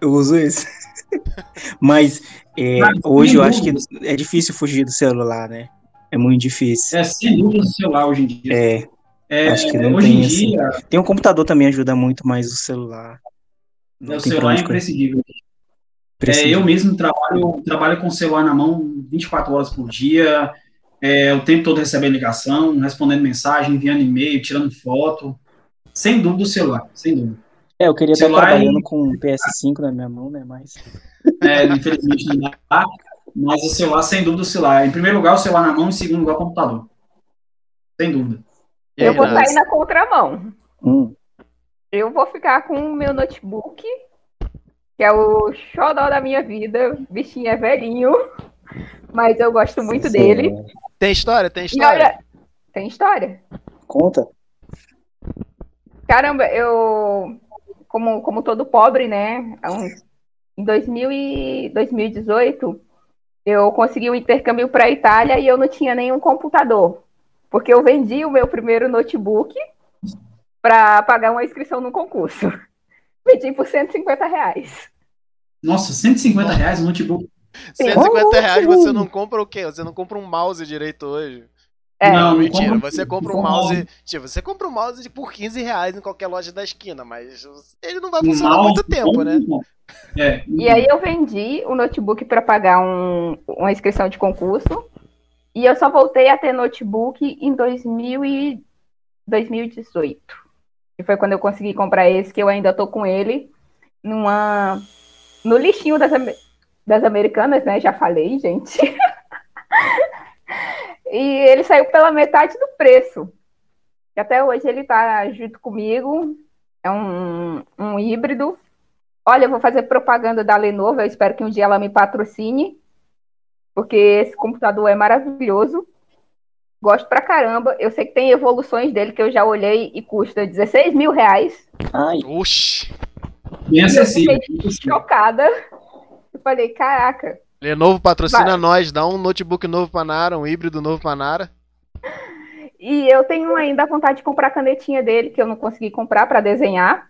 Eu uso esse. (laughs) Mas, é, Mas hoje eu acho que é difícil fugir do celular, né? É muito difícil. É sem dúvida do celular hoje em dia. É. É, Acho que não hoje tem em assim. dia, Tem um computador também ajuda muito, mas o celular. Não o celular é onde É, eu mesmo trabalho, trabalho com o celular na mão 24 horas por dia, é, o tempo todo recebendo ligação, respondendo mensagem, enviando e-mail, tirando foto. Sem dúvida o celular, sem dúvida. É, eu queria estar celular trabalhando e- com um PS5 na minha mão, né? Mas. É, infelizmente não dá, mas o celular, sem dúvida, o celular. Em primeiro lugar, o celular na mão, em segundo lugar, o computador. Sem dúvida. Eu vou sair na contramão. Hum, Eu vou ficar com o meu notebook, que é o xodó da minha vida. O bichinho é velhinho, mas eu gosto muito cê- dele. Tem história? Tem história? olha, tem história. Conta? Caramba, eu, como, como todo pobre, né? Em 2000 e 2018, eu consegui um intercâmbio para a Itália e eu não tinha nenhum computador. Porque eu vendi o meu primeiro notebook para pagar uma inscrição no concurso. Vendi por 150 reais. Nossa, 150 reais um notebook. 150 reais você não compra o quê? Você não compra um mouse direito hoje. É, Não, não mentira. compra- Você compra um mouse. Tipo, você compra um mouse de- por 15 reais em qualquer loja da esquina, mas ele não vai funcionar mouse muito tempo, né? É. E aí eu vendi o notebook para pagar um- uma inscrição de concurso. E eu só voltei a ter notebook em 2000 e 2018. Que foi quando eu consegui comprar esse, que eu ainda tô com ele numa no lixinho das, das americanas, né? Já falei, gente. (laughs) e ele saiu pela metade do preço. E até hoje ele tá junto comigo. É um, um híbrido. Olha, eu vou fazer propaganda da Lenovo. Eu espero que um dia ela me patrocine. Porque esse computador é maravilhoso. Gosto pra caramba. Eu sei que tem evoluções dele que eu já olhei e custa 16 mil reais. Ai, Oxi. Bem acessível. Fiquei chocada. Eu falei, caraca. Lenovo patrocina Vai. nós, dá um notebook novo pra Nara, um híbrido novo pra Nara. E eu tenho ainda a vontade de comprar a canetinha dele, que eu não consegui comprar para desenhar,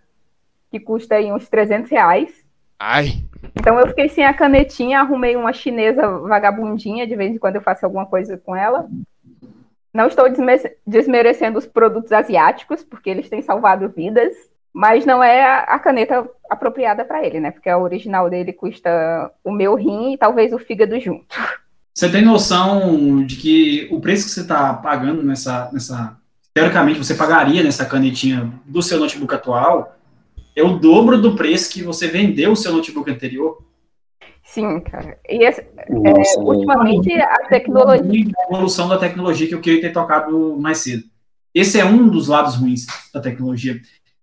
que custa aí uns 300 reais. Ai. Então eu fiquei sem a canetinha, arrumei uma chinesa vagabundinha, de vez em quando eu faço alguma coisa com ela. Não estou desme- desmerecendo os produtos asiáticos, porque eles têm salvado vidas, mas não é a caneta apropriada para ele, né? Porque a original dele custa o meu rim e talvez o fígado junto. Você tem noção de que o preço que você está pagando nessa, nessa. Teoricamente, você pagaria nessa canetinha do seu notebook atual é o dobro do preço que você vendeu o seu notebook anterior? Sim, cara. E esse- nossa, velho. ultimamente a tecnologia. A evolução da tecnologia que eu queria ter tocado mais cedo. Esse é um dos lados ruins da tecnologia.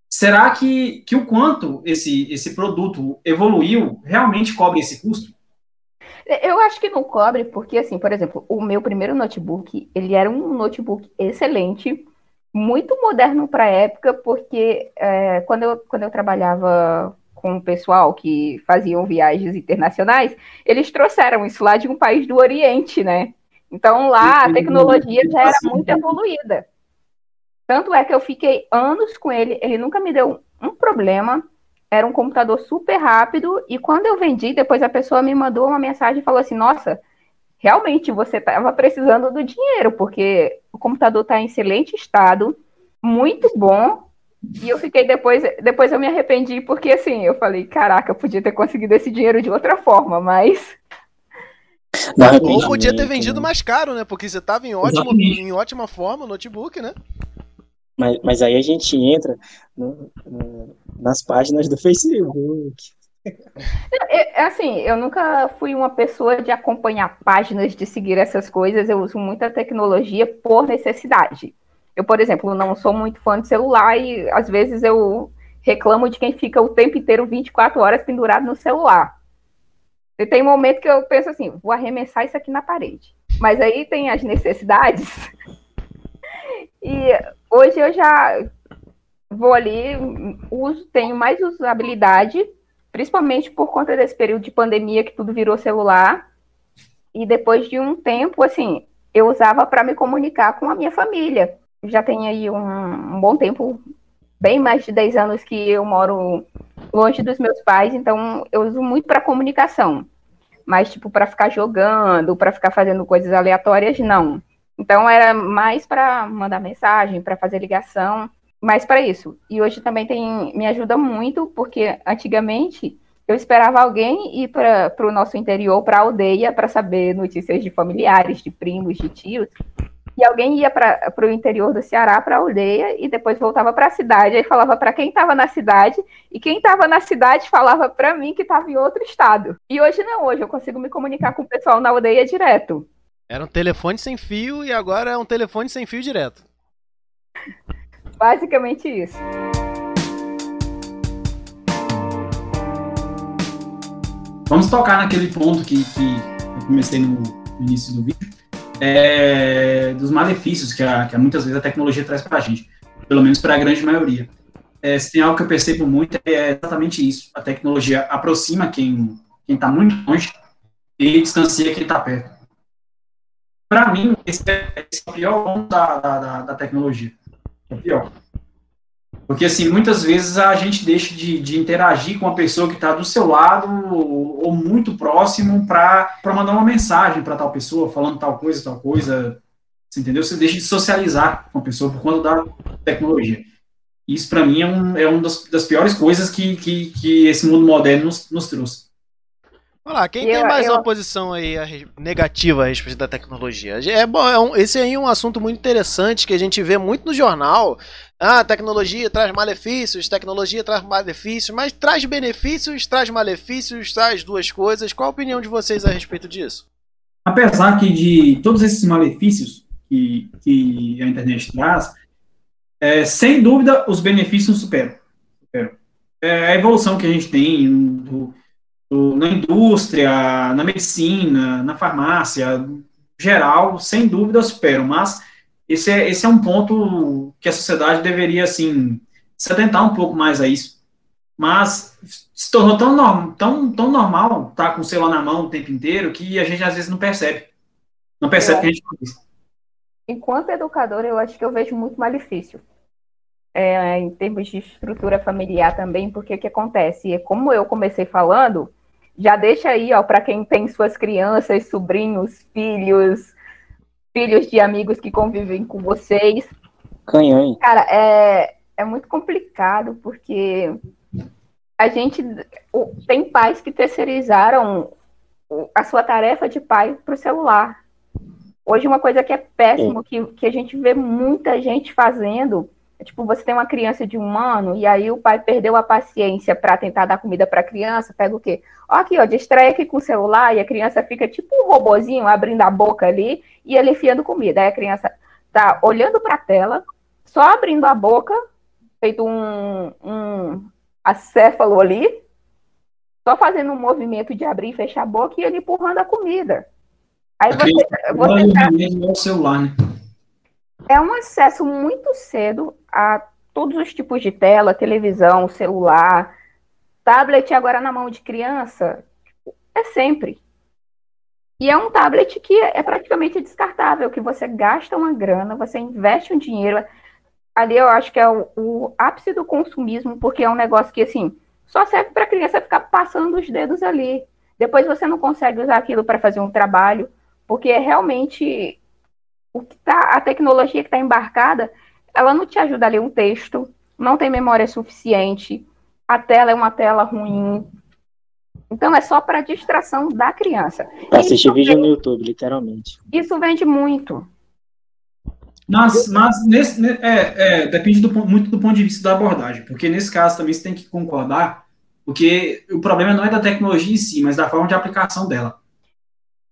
Será que, que o quanto esse, esse produto evoluiu realmente cobre esse custo? Eu acho que não cobre, porque, assim, por exemplo, o meu primeiro notebook, ele era um notebook excelente, muito moderno para a época, porque é, quando, eu, quando eu trabalhava com o pessoal que faziam viagens internacionais, eles trouxeram isso lá de um país do Oriente, né? Então lá a tecnologia já era muito evoluída. Tanto é que eu fiquei anos com ele, ele nunca me deu um problema. Era um computador super rápido. E quando eu vendi, depois a pessoa me mandou uma mensagem e falou assim: Nossa, realmente você estava precisando do dinheiro, porque o computador está em excelente estado, muito bom. E eu fiquei depois, depois eu me arrependi, porque assim, eu falei, caraca, eu podia ter conseguido esse dinheiro de outra forma, mas Dá (laughs) Ou podia ter vendido né? mais caro, né? Porque você tava em, ótimo, Exatamente. em ótima forma o notebook, né? Mas, mas aí a gente entra no- no- nas páginas do Facebook. É, é assim, eu nunca fui uma pessoa de acompanhar páginas, de seguir essas coisas. Eu uso muita tecnologia por necessidade. Eu, por exemplo, não sou muito fã de celular e às vezes eu reclamo de quem fica o tempo inteiro 24 horas pendurado no celular. E tem um momento que eu penso assim, vou arremessar isso aqui na parede. Mas aí tem as necessidades. (laughs) E hoje eu já vou ali, uso, tenho mais usabilidade principalmente por conta desse período de pandemia que tudo virou celular. E depois de um tempo, assim, eu usava para me comunicar com a minha família. Já tem aí um, um, bom tempo, bem mais de 10 anos que eu moro longe dos meus pais, então eu uso muito para comunicação. Mas, tipo, para ficar jogando, para ficar fazendo coisas aleatórias, não. Então era mais para mandar mensagem, para fazer ligação, mais para isso. E hoje também tem me ajuda muito, porque antigamente eu esperava alguém ir para o nosso interior, para a aldeia, para saber notícias de familiares, de primos, de tios. E alguém ia para o interior do Ceará, para a aldeia, e depois voltava para a cidade. Aí falava para quem estava na cidade, e quem estava na cidade falava para mim que estava em outro estado. E hoje não, hoje eu consigo me comunicar com o pessoal na aldeia direto. Era um telefone sem fio e agora é um telefone sem fio direto. (laughs) Basicamente isso. Vamos tocar naquele ponto que, que eu comecei no início do vídeo, é, dos malefícios que, a, que muitas vezes a tecnologia traz para a gente, pelo menos para a grande maioria. É, se tem algo que eu percebo muito é exatamente isso. A tecnologia aproxima quem está muito longe e distancia quem está perto. Para mim, esse é, esse é, o pior ponto da, da, da tecnologia. É o pior. Porque, assim, muitas vezes a gente deixa de, de interagir com a pessoa que está do seu lado ou, ou muito próximo para mandar uma mensagem para tal pessoa, falando tal coisa, tal coisa. Você entendeu? Você deixa de socializar com a pessoa por conta da tecnologia. Isso, para mim, é, um, é uma das, das piores coisas que, que, que esse mundo moderno nos, nos trouxe. Olha lá, quem eu, tem mais eu... uma posição aí negativa a respeito da tecnologia? É bom, é um, esse aí é um assunto muito interessante que a gente vê muito no jornal. Ah, tecnologia traz malefícios, tecnologia traz malefícios, mas traz benefícios, traz malefícios, traz duas coisas. Qual a opinião de vocês a respeito disso? Apesar que de todos esses malefícios que, que a internet traz, é, sem dúvida os benefícios superam. superam. É a evolução que a gente tem do, do, na indústria, na medicina, na farmácia, geral, sem dúvida superam, mas esse é, esse é um ponto que a sociedade deveria, assim, se atentar um pouco mais a isso. Mas se tornou tão, tão, tão normal estar tá com o celular na mão o tempo inteiro que a gente às vezes não percebe. Não percebe que a gente faz. Enquanto educadora, eu acho que eu vejo muito malefício. É, em termos de estrutura familiar também, porque o que acontece? É como eu comecei falando, já deixa aí, ó, para quem tem suas crianças, sobrinhos, filhos, filhos de amigos que convivem com vocês. Canhão. Cara, é, é muito complicado porque a gente tem pais que terceirizaram a sua tarefa de pai para o celular. Hoje uma coisa que é péssimo, que, que a gente vê muita gente fazendo, é, tipo, você tem uma criança de um ano e aí o pai perdeu a paciência para tentar dar comida para a criança, pega o quê? Ó, aqui, ó, distrai aqui com o celular e a criança fica tipo um robozinho abrindo a boca ali e ele enfiando comida. Aí a criança tá olhando para a tela, só abrindo a boca, feito um, um acéfalo ali, só fazendo um movimento de abrir e fechar a boca e ele empurrando a comida. Aí você, você tá... o celular, né? É um acesso muito cedo a todos os tipos de tela, televisão, celular, tablet agora na mão de criança, é sempre. E é um tablet que é praticamente descartável, que você gasta uma grana, você investe um dinheiro. Ali eu acho que é o, o ápice do consumismo, porque é um negócio que, assim, só serve para a criança ficar passando os dedos ali. Depois você não consegue usar aquilo para fazer um trabalho, porque é realmente o que tá, a tecnologia que está embarcada, ela não te ajuda a ler um texto, não tem memória suficiente, a tela é uma tela ruim. Então é só para distração da criança. Para assistir vídeo no YouTube, literalmente. Isso vende muito. Mas, mas nesse, é, é, depende do, muito do ponto de vista da abordagem, porque nesse caso também você tem que concordar, porque o problema não é da tecnologia em si, mas da forma de aplicação dela.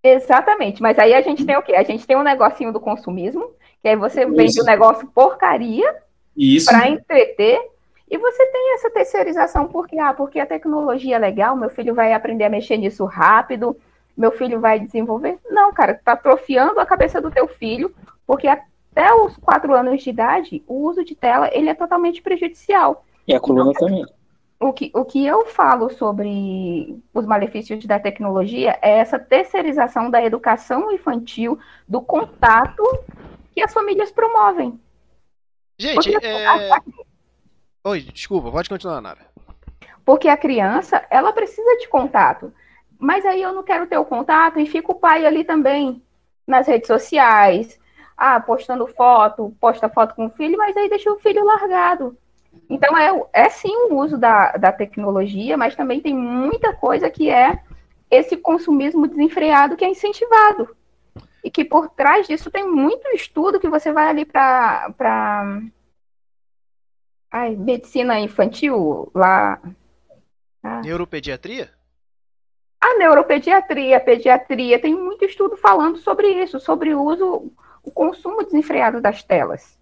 Exatamente, mas aí a gente tem o quê? A gente tem um negocinho do consumismo, que aí você vende o um negócio porcaria para entreter, e você tem essa terceirização porque, ah, porque a tecnologia é legal, meu filho vai aprender a mexer nisso rápido, meu filho vai desenvolver. Não, cara, tá atrofiando a cabeça do teu filho, porque até os quatro anos de idade, o uso de tela, ele é totalmente prejudicial. E a coluna então, também. O que, o que eu falo sobre os malefícios da tecnologia é essa terceirização da educação infantil, do contato que as famílias promovem. Gente, é... Oi, desculpa, pode continuar, Nara. Porque a criança, ela precisa de contato. Mas aí eu não quero ter o contato e fica o pai ali também, nas redes sociais. ah, postando foto, posta foto com o filho, mas aí deixa o filho largado. Então, é, é sim o uso da, da tecnologia, mas também tem muita coisa que é esse consumismo desenfreado que é incentivado. E que por trás disso tem muito estudo que você vai ali para medicina infantil lá. Ah. Neuropediatria? A neuropediatria, a pediatria, tem muito estudo falando sobre isso, sobre o uso, o consumo desenfreado das telas.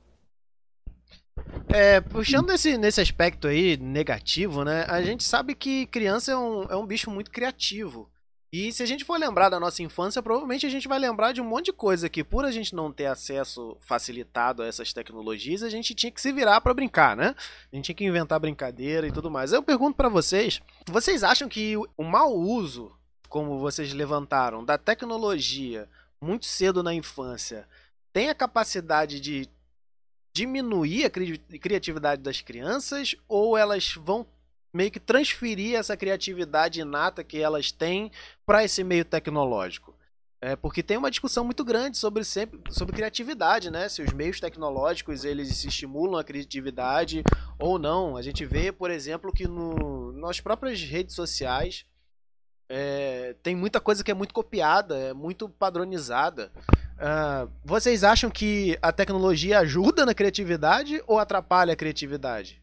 É, puxando nesse, nesse aspecto aí negativo, né? A gente sabe que criança é um, é um bicho muito criativo. E se a gente for lembrar da nossa infância, provavelmente a gente vai lembrar de um monte de coisa que, por a gente não ter acesso facilitado a essas tecnologias, a gente tinha que se virar para brincar, né? A gente tinha que inventar brincadeira e tudo mais. Eu pergunto para vocês, vocês acham que o mau uso, como vocês levantaram, da tecnologia muito cedo na infância, tem a capacidade de diminuir a cri criatividade das crianças ou elas vão meio que transferir essa criatividade inata que elas têm para esse meio tecnológico? É, porque tem uma discussão muito grande sobre sempre sobre criatividade, né? Se os meios tecnológicos eles estimulam a criatividade ou não. A gente vê, por exemplo, que no, nas próprias redes sociais é, tem muita coisa que é muito copiada, é muito padronizada. Uh, vocês acham que a tecnologia ajuda na criatividade ou atrapalha a criatividade?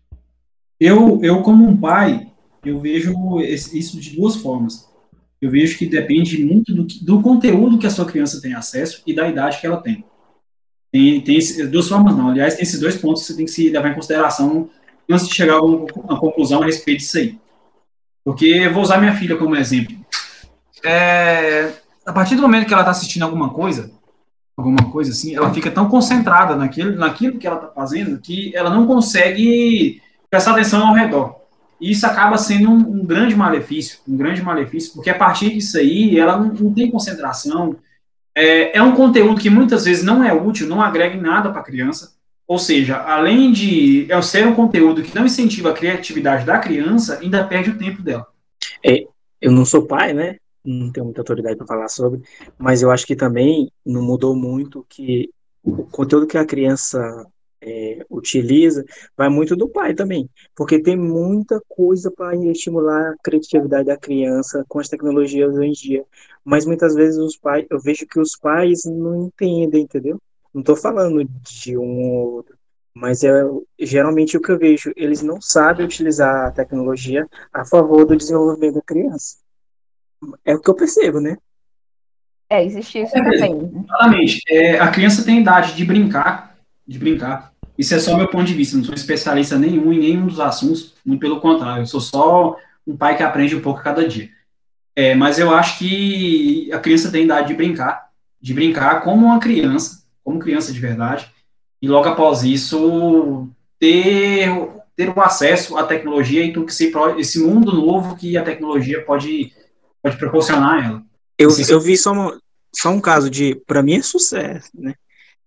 Eu, eu como um pai, eu vejo isso de duas formas. Eu vejo que depende muito do, do conteúdo que a sua criança tem acesso e da idade que ela tem. Tem, tem duas formas, não. Aliás, tem esses dois pontos que você tem que se levar em consideração antes de chegar a uma conclusão a respeito disso aí. Porque eu vou usar minha filha como exemplo. É, a partir do momento que ela está assistindo alguma coisa, alguma coisa assim, ela fica tão concentrada naquilo, naquilo que ela está fazendo que ela não consegue prestar atenção ao redor. E isso acaba sendo um, um, grande malefício, um grande malefício, porque a partir disso aí ela não, não tem concentração. É, é, um conteúdo que muitas vezes não é útil, não agrega em nada para a criança. Ou seja, além de é ser um conteúdo que não incentiva a criatividade da criança, ainda perde o tempo dela. É, eu não sou pai, né? Não tenho muita autoridade para falar sobre, mas eu acho que também não mudou muito que o conteúdo que a criança é, utiliza vai muito do pai também, porque tem muita coisa para estimular a criatividade da criança com as tecnologias hoje em dia. Mas muitas vezes os pais, eu vejo que os pais não entendem, entendeu? Não estou falando de um ou outro, mas é geralmente o que eu vejo, eles não sabem utilizar a tecnologia a favor do desenvolvimento da criança. É o que eu percebo, né? É, existe isso é, também. Exatamente. É, a criança tem idade de brincar, de brincar. Isso é só meu ponto de vista, não sou especialista nenhum em nenhum dos assuntos, muito pelo contrário, eu sou só um pai que aprende um pouco cada dia. É, mas eu acho que a criança tem idade de brincar, de brincar como uma criança, como criança de verdade, e logo após isso ter, ter o acesso à tecnologia e tudo que se, esse mundo novo que a tecnologia pode, pode proporcionar a ela. Eu, eu vi só, uma, só um caso de, para mim é sucesso, né?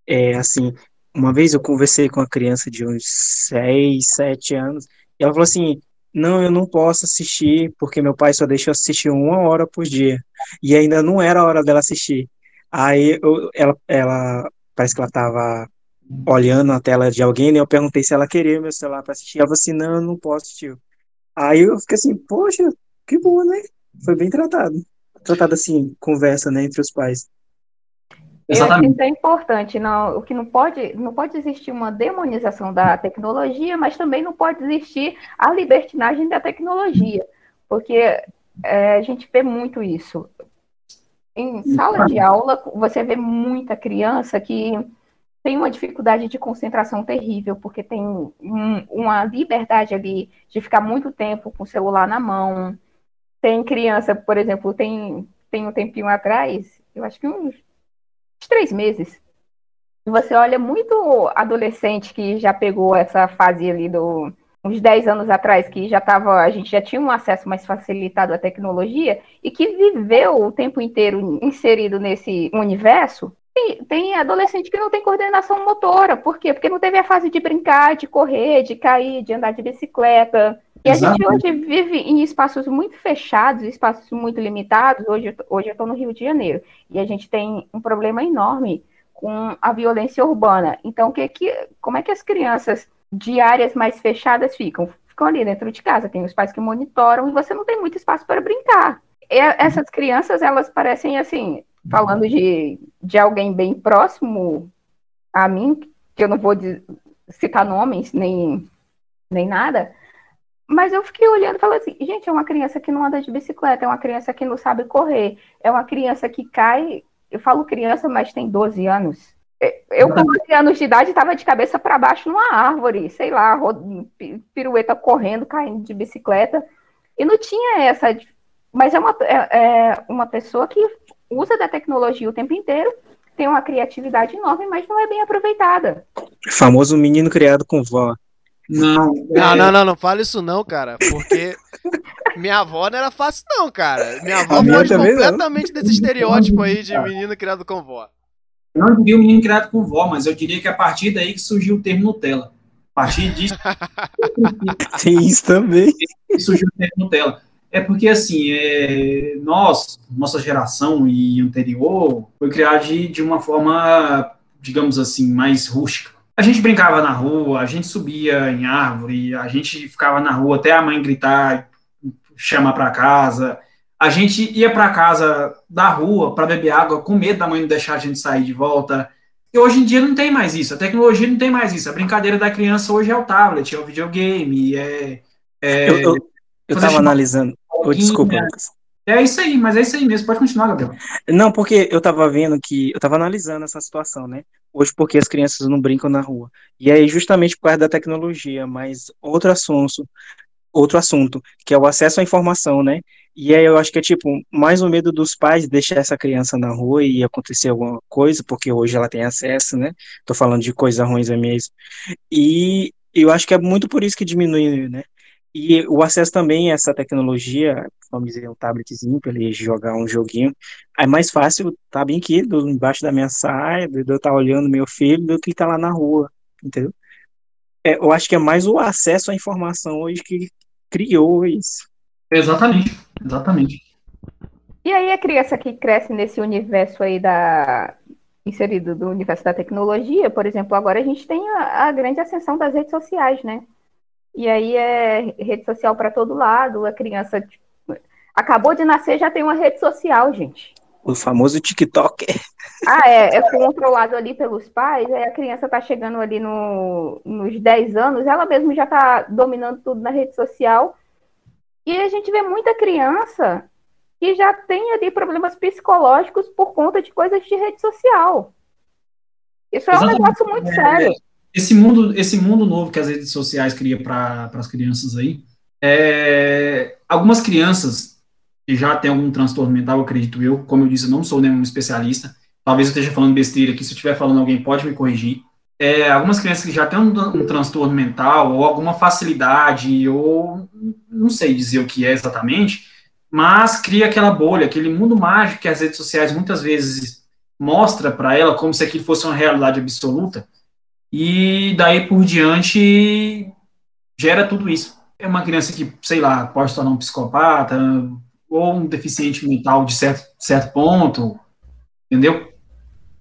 É assim, uma vez eu conversei com uma criança de uns 6, 7 anos, e ela falou assim: Não, eu não posso assistir, porque meu pai só deixa eu assistir uma hora por dia. E ainda não era a hora dela assistir. Aí eu, ela, ela parece que ela estava olhando a tela de alguém, e eu perguntei se ela queria meu celular para assistir. Ela falou assim: Não, eu não posso assistir. Aí eu fiquei assim: Poxa, que bom, né? Foi bem tratado. Tratado assim, conversa, né, entre os pais. Exatamente. Isso é importante. Não, o que não pode, não pode existir uma demonização da tecnologia, mas também não pode existir a libertinagem da tecnologia, porque é, a gente vê muito isso. Em sala de aula, você vê muita criança que tem uma dificuldade de concentração terrível, porque tem um, uma liberdade ali de ficar muito tempo com o celular na mão. Tem criança, por exemplo, tem, tem um tempinho atrás, eu acho que uns três meses. Você olha muito adolescente que já pegou essa fase ali do uns 10 anos atrás, que já tava, a gente já tinha um acesso mais facilitado à tecnologia e que viveu o tempo inteiro inserido nesse universo. Tem, tem adolescente que não tem coordenação motora. Por quê? Porque não teve a fase de brincar, de correr, de cair, de andar de bicicleta. E a gente hoje vive em espaços muito fechados, espaços muito limitados. Hoje, hoje eu estou no Rio de Janeiro e a gente tem um problema enorme com a violência urbana. Então, que, que, como é que as crianças de áreas mais fechadas ficam? Ficam ali dentro de casa, tem os pais que monitoram e você não tem muito espaço para brincar. E essas crianças, elas parecem assim, falando de, de alguém bem próximo a mim, que eu não vou citar nomes nem, nem nada, mas eu fiquei olhando e falei assim, gente, é uma criança que não anda de bicicleta, é uma criança que não sabe correr, é uma criança que cai, eu falo criança, mas tem 12 anos. É, eu, com 12 anos de idade, estava de cabeça para baixo numa árvore, sei lá, pirueta correndo, caindo de bicicleta. E não tinha essa. Mas é uma, é, é uma pessoa que usa da tecnologia o tempo inteiro, tem uma criatividade enorme, mas não é bem aproveitada. Famoso menino criado com vó. Não, não, não, não, não fala isso não, cara, porque minha avó não era fácil não, cara. Minha avó foge completamente não. desse estereótipo aí de menino criado com vó. Eu não diria o menino criado com vó, mas eu diria que é a partir daí que surgiu o termo Nutella. A partir disso. (laughs) Tem isso também. Surgiu o termo Nutella. É porque, assim, é, nós, nossa geração e anterior, foi criado de, de uma forma, digamos assim, mais rústica. A gente brincava na rua, a gente subia em árvore, a gente ficava na rua até a mãe gritar, chamar para casa. A gente ia para casa da rua para beber água com medo da mãe não deixar a gente sair de volta. E hoje em dia não tem mais isso, a tecnologia não tem mais isso. A brincadeira da criança hoje é o tablet, é o videogame, é. é eu, eu, eu tava analisando. Oh, desculpa, Lucas. É isso aí, mas é isso aí mesmo. Pode continuar, Gabriel. Não, porque eu tava vendo que. Eu tava analisando essa situação, né? Hoje, porque as crianças não brincam na rua. E aí, justamente por causa da tecnologia, mas outro assunto, outro assunto, que é o acesso à informação, né? E aí eu acho que é tipo, mais o medo dos pais de deixar essa criança na rua e acontecer alguma coisa, porque hoje ela tem acesso, né? Tô falando de coisas ruins mesmo. E eu acho que é muito por isso que diminui, né? E o acesso também a essa tecnologia, vamos dizer, um tabletzinho para ele jogar um joguinho, é mais fácil tá bem aqui, do, embaixo da minha saia, de eu estar tá olhando meu filho, do que estar tá lá na rua, entendeu? É, eu acho que é mais o acesso à informação hoje que criou isso. Exatamente, exatamente. E aí a criança que cresce nesse universo aí da inserido do universo da tecnologia, por exemplo, agora a gente tem a, a grande ascensão das redes sociais, né? E aí é rede social para todo lado, a criança tipo, acabou de nascer já tem uma rede social, gente. O famoso TikTok. (laughs) Ah, é, é controlado ali pelos pais, aí a criança está chegando ali no, nos 10 anos, ela mesmo já está dominando tudo na rede social. E a gente vê muita criança que já tem ali problemas psicológicos por conta de coisas de rede social. Isso é um negócio muito é, sério esse mundo, esse mundo novo que as redes sociais criam para as crianças aí, é, algumas crianças que já têm algum transtorno mental, acredito eu, como eu disse, eu não sou nenhum especialista, talvez eu esteja falando besteira aqui, se eu estiver falando alguém pode me corrigir, é, algumas crianças que já têm um, um, transtorno mental ou alguma facilidade, ou não sei dizer o que é exatamente, mas cria aquela bolha, aquele mundo mágico que as redes sociais muitas vezes mostra para ela como se aquilo fosse uma realidade absoluta, e daí por diante gera tudo isso. É uma criança que, sei lá, pode se tornar um psicopata ou um deficiente mental de certo, certo ponto, entendeu?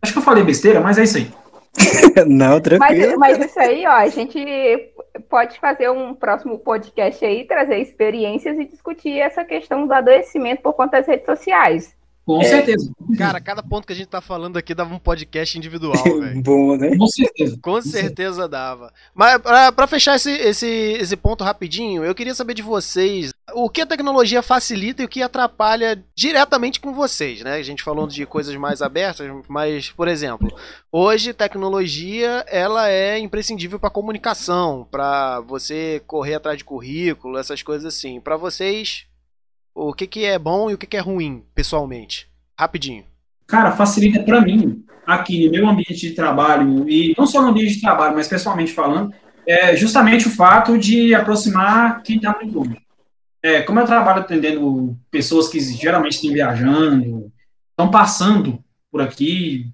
Acho que eu falei besteira, mas é isso aí. (laughs) Não, tranquilo. Mas, mas, isso aí, ó, a gente pode fazer um próximo podcast aí, trazer experiências e discutir essa questão do adoecimento por conta das redes sociais. Com é, certeza. Cara, cada ponto que a gente tá falando aqui dava um podcast individual, (laughs) velho. Bom, né? Com certeza. Com certeza dava. Mas pra, pra fechar esse, esse, esse ponto rapidinho, eu queria saber de vocês o que a tecnologia facilita e o que atrapalha diretamente com vocês, né? A gente falando de coisas mais abertas, mas, por exemplo, hoje tecnologia ela é imprescindível para comunicação, para você correr atrás de currículo, essas coisas assim. Para vocês, o que, que é bom e o que, que é ruim, pessoalmente? Rapidinho. Cara, facilita para mim, aqui no meu ambiente de trabalho, e não só no ambiente de trabalho, mas pessoalmente falando, é justamente o fato de aproximar quem está muito longe. É, como eu trabalho atendendo pessoas que geralmente estão viajando, estão passando por aqui,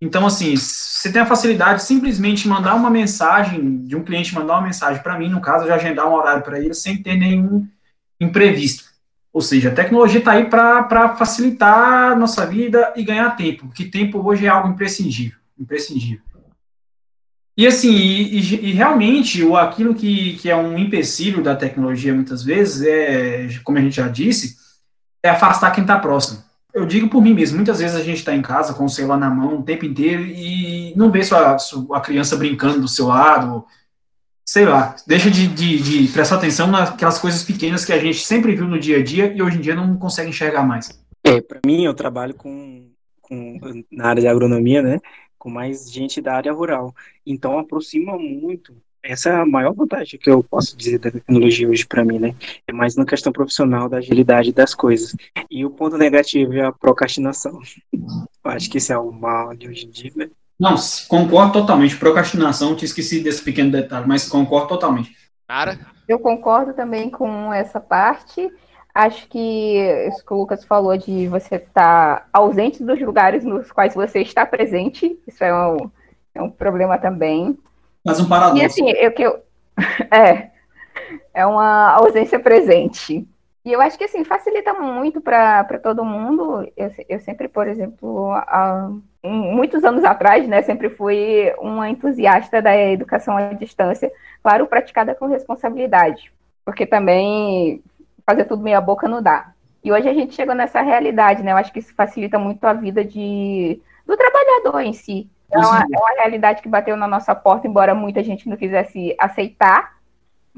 então, assim, você tem a facilidade de simplesmente mandar uma mensagem, de um cliente mandar uma mensagem para mim, no caso, de agendar um horário para ele, sem ter nenhum imprevisto. Ou seja, a tecnologia está aí para facilitar a nossa vida e ganhar tempo, porque tempo hoje é algo imprescindível. imprescindível. E assim, e, e, realmente, o, aquilo que, que é um empecilho da tecnologia muitas vezes é, como a gente já disse, é afastar quem está próximo. Eu digo por mim mesmo, muitas vezes a gente está em casa com o celular na mão o tempo inteiro e não vê sua, sua, a criança brincando do seu lado, sei lá, deixa de, de, de prestar atenção naquelas coisas pequenas que a gente sempre viu no dia a dia e hoje em dia não consegue enxergar mais. É, para mim, eu trabalho com, com, na área de agronomia, né? com mais gente da área rural. Então aproxima muito. Essa é a maior vantagem que eu posso dizer da tecnologia hoje para mim, né? É mais na questão profissional da agilidade das coisas. E o ponto negativo é a procrastinação. (laughs) Eu acho que esse é o mal de hoje em dia, né? Não, concordo totalmente. Procrastinação, te esqueci desse pequeno detalhe, mas concordo totalmente. Cara? Eu concordo também com essa parte. Acho que isso que o Lucas falou de você estar tá ausente dos lugares nos quais você está presente, isso é um, é um problema também. Mas um paradoxo. E assim, eu que eu. (laughs) É. É uma ausência presente. E eu acho que assim, facilita muito para todo mundo. Eu, eu sempre, por exemplo, há muitos anos atrás, né, sempre fui uma entusiasta da educação à distância, claro, praticada com responsabilidade. Porque também fazer tudo meia boca não dá. E hoje a gente chegou nessa realidade, né? Eu acho que isso facilita muito a vida de, do trabalhador em si. É uma, é uma realidade que bateu na nossa porta, embora muita gente não quisesse aceitar,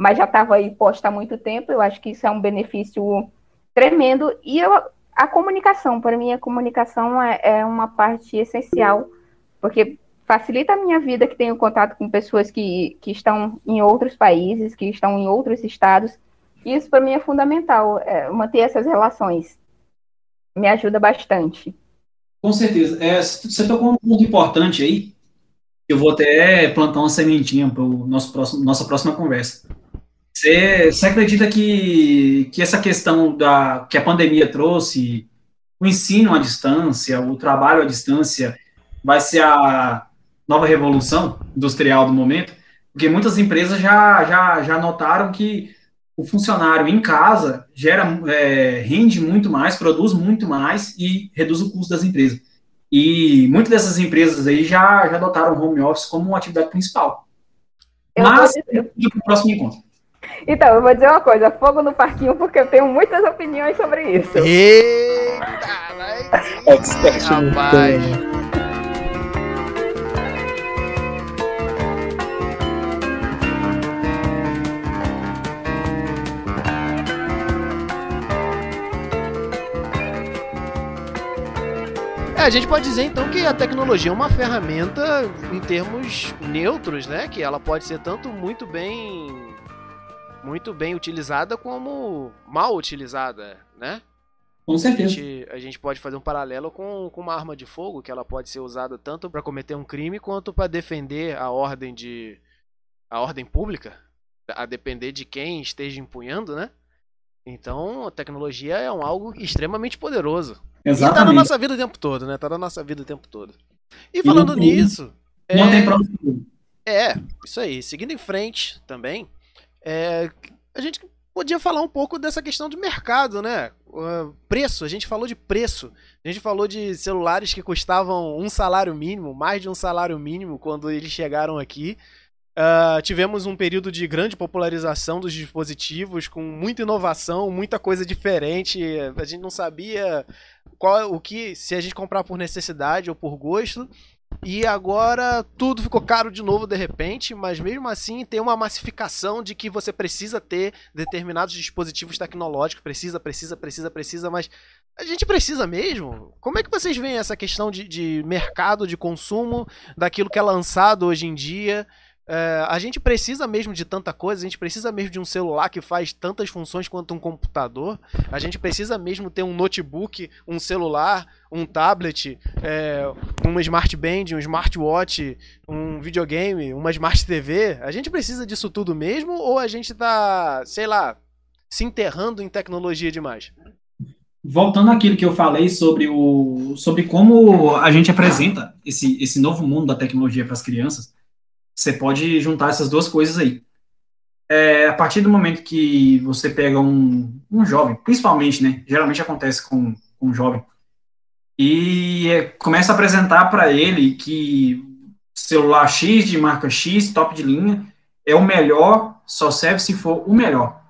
mas já estava aí posta há muito tempo. Eu acho que isso é um benefício tremendo. E eu, a comunicação, para mim, a comunicação é, é uma parte essencial, porque facilita a minha vida que tenho contato com pessoas que, que estão em outros países, que estão em outros estados isso para mim é fundamental, é, manter essas relações. Me ajuda bastante. Com certeza. É, você tocou um ponto importante aí. Eu vou até plantar uma sementinha para nosso próximo, nossa próxima conversa. Você, você acredita que, que essa questão da que a pandemia trouxe, o ensino à distância, o trabalho à distância, vai ser a nova revolução industrial do momento? Porque muitas empresas já, já, já notaram que o funcionário em casa gera, é, rende muito mais, produz muito mais e reduz o custo das empresas. E muitas dessas empresas aí já, já adotaram o home office como uma atividade principal. Eu Mas, para o próximo encontro. Então, eu vou dizer uma coisa, fogo no parquinho, porque eu tenho muitas opiniões sobre isso. Eita, Expert, rapaz. É, a gente pode dizer então que a tecnologia é uma ferramenta em termos neutros, né? Que ela pode ser tanto muito bem muito bem utilizada como mal utilizada, né? Com certeza. A gente, a gente pode fazer um paralelo com, com uma arma de fogo, que ela pode ser usada tanto para cometer um crime quanto para defender a ordem de a ordem pública, a depender de quem esteja empunhando, né? Então, a tecnologia é um algo extremamente poderoso. Exatamente. E tá na nossa vida o tempo todo, né? Tá na nossa vida o tempo todo. E falando e nisso. Não é... tem É, isso aí. Seguindo em frente também, é... a gente podia falar um pouco dessa questão de mercado, né? Uh, preço, a gente falou de preço. A gente falou de celulares que custavam um salário mínimo, mais de um salário mínimo quando eles chegaram aqui. Uh, tivemos um período de grande popularização dos dispositivos, com muita inovação, muita coisa diferente. A gente não sabia qual o que se a gente comprar por necessidade ou por gosto. E agora tudo ficou caro de novo de repente, mas mesmo assim tem uma massificação de que você precisa ter determinados dispositivos tecnológicos, precisa, precisa, precisa, precisa, mas a gente precisa mesmo? Como é que vocês veem essa questão de, de mercado, de consumo, daquilo que é lançado hoje em dia? É, a gente precisa mesmo de tanta coisa, a gente precisa mesmo de um celular que faz tantas funções quanto um computador, a gente precisa mesmo ter um notebook, um celular, um tablet, é, uma smart band, um smartwatch, um videogame, uma smart TV. A gente precisa disso tudo mesmo ou a gente tá, sei lá, se enterrando em tecnologia demais? Voltando àquilo que eu falei sobre, o, sobre como a gente apresenta esse, esse novo mundo da tecnologia para as crianças, você pode juntar essas duas coisas aí. É, a partir do momento que você pega um, um jovem, principalmente, né? Geralmente acontece com, com um jovem, e é, começa a apresentar para ele que celular X de marca X, top de linha, é o melhor, só serve se for o melhor.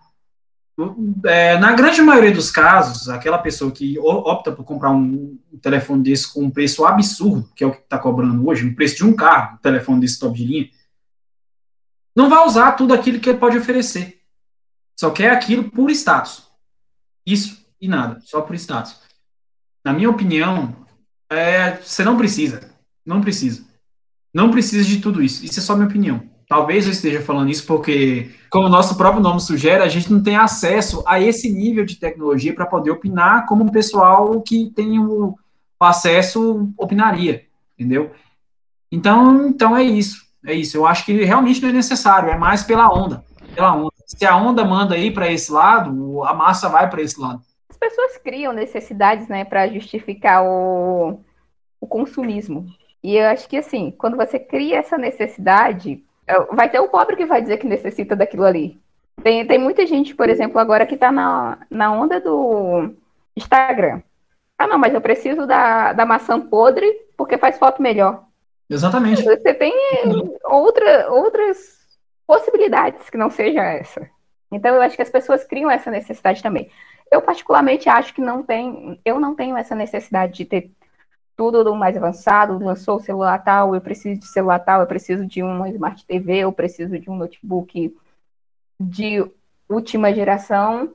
É, na grande maioria dos casos, aquela pessoa que opta por comprar um, telefone desse com um preço absurdo, que é o que está cobrando hoje, o preço de um carro, um telefone desse top de linha, não vai usar tudo aquilo que ele pode oferecer. Só quer aquilo por status. Isso e nada, só por status. Na minha opinião, é, você não precisa. Não precisa. Não precisa de tudo isso. Isso é só minha opinião. Talvez eu esteja falando isso porque, como o nosso próprio nome sugere, a gente não tem acesso a esse nível de tecnologia para poder opinar como um pessoal que tem o, acesso opinaria, entendeu? Então, então é isso. É isso. Eu acho que realmente não é necessário, é mais pela onda. Pela onda. Se a onda manda ir para esse lado, a massa vai para esse lado. As pessoas criam necessidades, né, para justificar o, o consumismo. E eu acho que assim, quando você cria essa necessidade, é, vai ter o pobre que vai dizer que necessita daquilo ali. Tem, tem muita gente, por exemplo, agora que está na, na onda do Instagram. Ah, não, mas eu preciso da, da maçã podre porque faz foto melhor. Exatamente. Você tem outra, outras possibilidades que não seja essa. Então, eu acho que as pessoas criam essa necessidade também. Eu, particularmente, acho que não tem, eu não tenho essa necessidade de ter tudo do mais avançado, lançou o celular tal, eu preciso de celular tal, eu preciso de uma Smart TV, eu preciso de um notebook de última geração.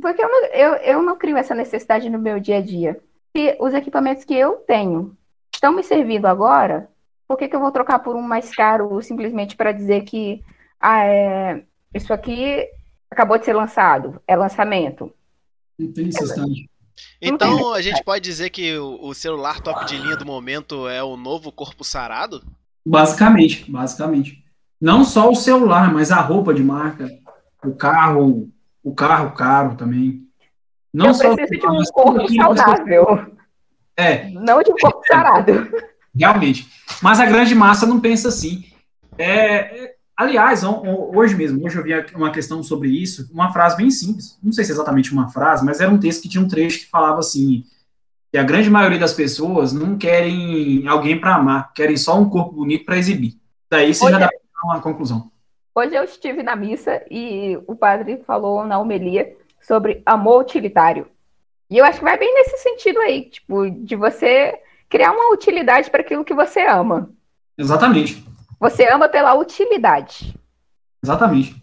Porque eu não, eu, eu não crio essa necessidade no meu dia a dia. Se os equipamentos que eu tenho estão me servindo agora, por que, que eu vou trocar por um mais caro simplesmente para dizer que ah, é, isso aqui acabou de ser lançado, é lançamento? Não tem necessidade. Então a gente pode dizer que o celular top de linha do momento é o novo corpo sarado? Basicamente, basicamente. Não só o celular, mas a roupa de marca, o carro, o carro caro também. Não Eu só preciso de um corpo saudável. É. Não de um corpo (laughs) sarado. Realmente. Mas a grande massa não pensa assim. É, é Aliás, hoje mesmo, hoje eu vi uma questão sobre isso, uma frase bem simples. Não sei se é exatamente uma frase, mas era um texto que tinha um trecho que falava assim: que a grande maioria das pessoas não querem alguém para amar, querem só um corpo bonito para exibir. Daí você hoje, já dá uma conclusão. Hoje eu estive na missa e o padre falou na homilia sobre amor utilitário. E eu acho que vai bem nesse sentido aí, tipo, de você criar uma utilidade para aquilo que você ama. Exatamente. Você ama pela utilidade. Exatamente.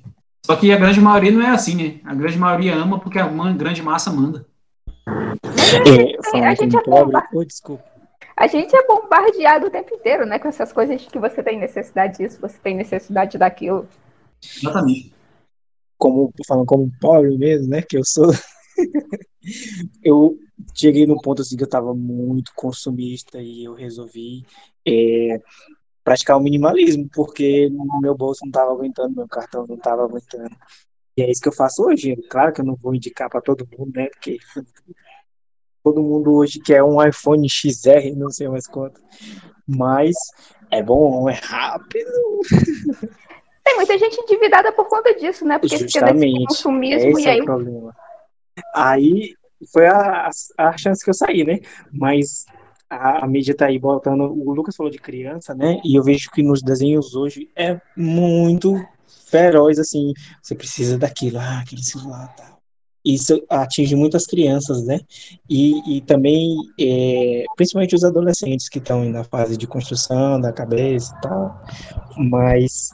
Só que a grande maioria não é assim, né? A grande maioria ama porque a grande massa manda. É, a, gente é bomba... oh, desculpa. a gente é bombardeado o tempo inteiro, né? Com essas coisas que você tem necessidade disso, você tem necessidade daquilo. Exatamente. Como, falando como pobre mesmo, né? Que eu sou. (laughs) eu cheguei num ponto assim que eu tava muito consumista e eu resolvi é, praticar o minimalismo, porque meu bolso não estava aguentando, meu cartão não estava aguentando. E é isso que eu faço hoje. Claro que eu não vou indicar para todo mundo, né? Porque (laughs) todo mundo hoje quer um iPhone XR, não sei mais quanto. Mas é bom, é rápido. (laughs) Tem muita gente endividada por conta disso, né? Porque Justamente, consumismo esse e aí... é o problema. Aí foi a, a chance que eu saí, né? Mas a, a mídia tá aí botando. O Lucas falou de criança, né? E eu vejo que nos desenhos hoje é muito feroz, assim. Você precisa daquilo, ah, aquele celular tal. Isso atinge muitas crianças, né? E, e também, é, principalmente os adolescentes que estão na fase de construção da cabeça e tal. Mas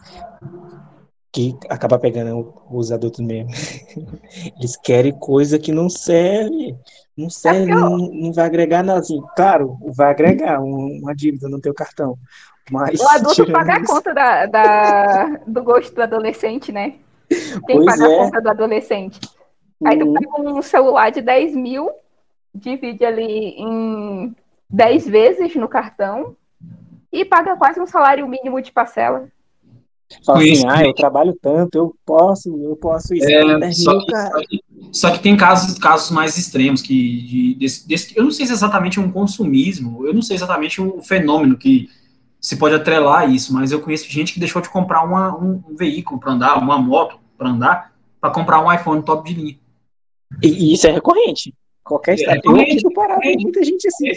que acaba pegando os adultos mesmo. (laughs) Eles querem coisa que não serve. Não serve, é não, não vai agregar nada. Assim, claro, vai agregar uma dívida no teu cartão. Mas, o adulto paga isso... a conta da, da, do gosto do adolescente, né? Quem paga é. a conta do adolescente. Aí tu uhum. pega um celular de 10 mil, divide ali em 10 vezes no cartão e paga quase um salário mínimo de parcela. Fala assim, ah, eu trabalho tanto, eu posso, eu posso isso. É, só, que, só, que, só, que, tem casos, casos mais extremos, que de, desse, desse, eu não sei se é exatamente um consumismo, eu não sei exatamente o fenômeno que se pode atrelar a isso, mas eu conheço gente que deixou de comprar uma, um, um veículo para andar, uma moto para andar, para comprar um iPhone top de linha. E, isso é recorrente. Qualquer estado. Eu do Pará, tem muita gente assim.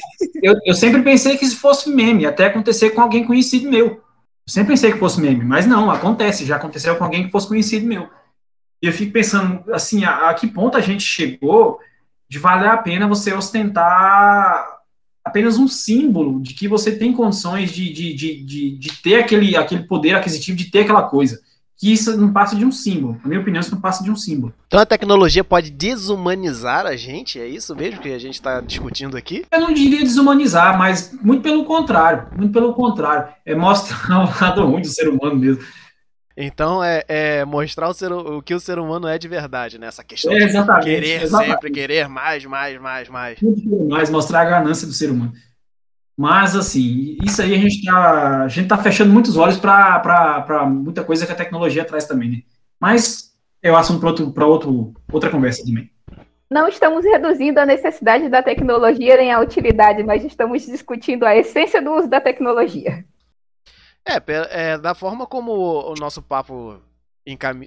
Eu, eu sempre pensei que isso fosse meme, até acontecer com alguém conhecido meu. Sempre pensei que fosse meme, mas não, acontece, já aconteceu com alguém que fosse conhecido meu. E eu fico pensando, assim, a, a que ponto a gente chegou de valer a pena você ostentar apenas um símbolo de que você tem condições de, de, de, de, de ter aquele, aquele poder aquisitivo, de ter aquela coisa que isso não passa de um símbolo. Na minha opinião, isso não passa de um símbolo. Então a tecnologia pode desumanizar a gente? É isso mesmo que a gente está discutindo aqui? Eu não diria desumanizar, mas muito pelo contrário. Muito pelo contrário. É mostrar (laughs) o lado ruim do ser humano mesmo. Então é, é mostrar o, ser, o, que o ser humano é de verdade, né? Essa questão é, de querer exatamente. sempre, querer mais, mais, mais, mais. Mais, mostrar a ganância do ser humano. Mas, assim, isso aí a gente tá, a gente tá fechando muitos olhos para muita coisa que a tecnologia traz também, né? Mas é um assunto para outro, outro, outra conversa também. Não estamos reduzindo a necessidade da tecnologia nem a utilidade, mas estamos discutindo a essência do uso da tecnologia. É, é, da forma como o nosso papo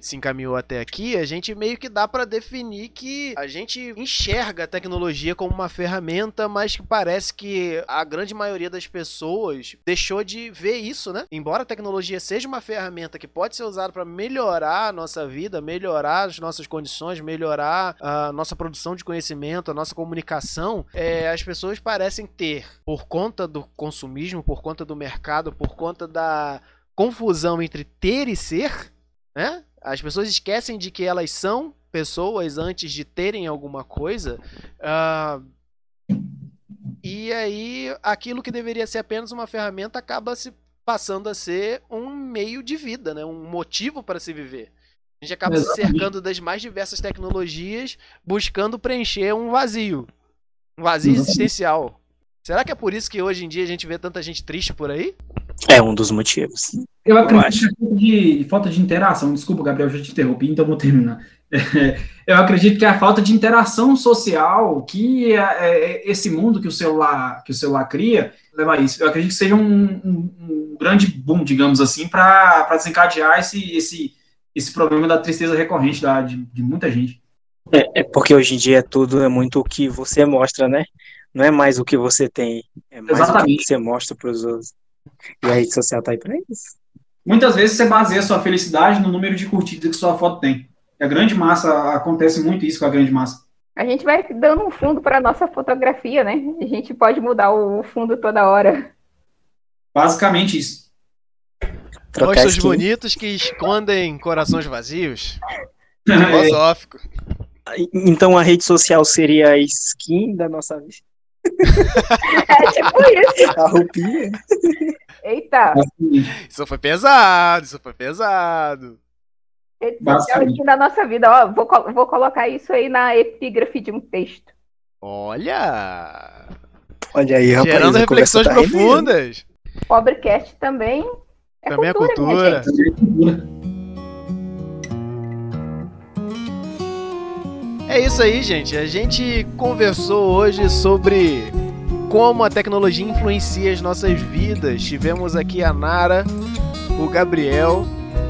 se encaminhou até aqui, a gente meio que dá para definir que a gente enxerga a tecnologia como uma ferramenta, mas que parece que a grande maioria das pessoas deixou de ver isso, né? Embora a tecnologia seja uma ferramenta que pode ser usada para melhorar a nossa vida, melhorar as nossas condições, melhorar a nossa produção de conhecimento, a nossa comunicação, é, as pessoas parecem ter, por conta do consumismo, por conta do mercado, por conta da confusão entre ter e ser, né? As pessoas esquecem de que elas são pessoas antes de terem alguma coisa. Uh, e aí, aquilo que deveria ser apenas uma ferramenta acaba se passando a ser um meio de vida, né? um motivo para se viver. A gente acaba Exatamente. se cercando das mais diversas tecnologias, buscando preencher um vazio. Um vazio Exatamente. existencial. Será que é por isso que hoje em dia a gente vê tanta gente triste por aí? É um dos motivos. Eu acredito eu que de falta de interação. Desculpa, Gabriel, já te interrompi, então vou terminar. (laughs) eu acredito que é a falta de interação social que é, é, esse mundo que o celular que o celular cria leva a isso. Eu acredito que seja um, um, um grande boom, digamos assim, para desencadear esse, esse, esse problema da tristeza recorrente da, de, de muita gente. É, é, porque hoje em dia tudo é muito o que você mostra, né? Não é mais o que você tem, é mais Exatamente. o que você mostra para os outros. E a rede social tá aí para isso. Muitas vezes você baseia sua felicidade no número de curtidas que sua foto tem. E a grande massa, acontece muito isso com a grande massa. A gente vai dando um fundo para nossa fotografia, né? A gente pode mudar o fundo toda hora. Basicamente isso. Rostos bonitos que escondem corações vazios. (laughs) Filosófico. Então a rede social seria a skin da nossa vida. É tipo isso. A roupinha. Eita. Isso foi pesado, isso foi pesado. Basicamente. da nossa vida. Ó, vou, vou colocar isso aí na epígrafe de um texto. Olha! Olha aí, rapaz. Gerando reflexões tá profundas. Pobrecast também é também cultura, é cultura. É isso aí, gente. A gente conversou hoje sobre como a tecnologia influencia as nossas vidas. Tivemos aqui a Nara, o Gabriel,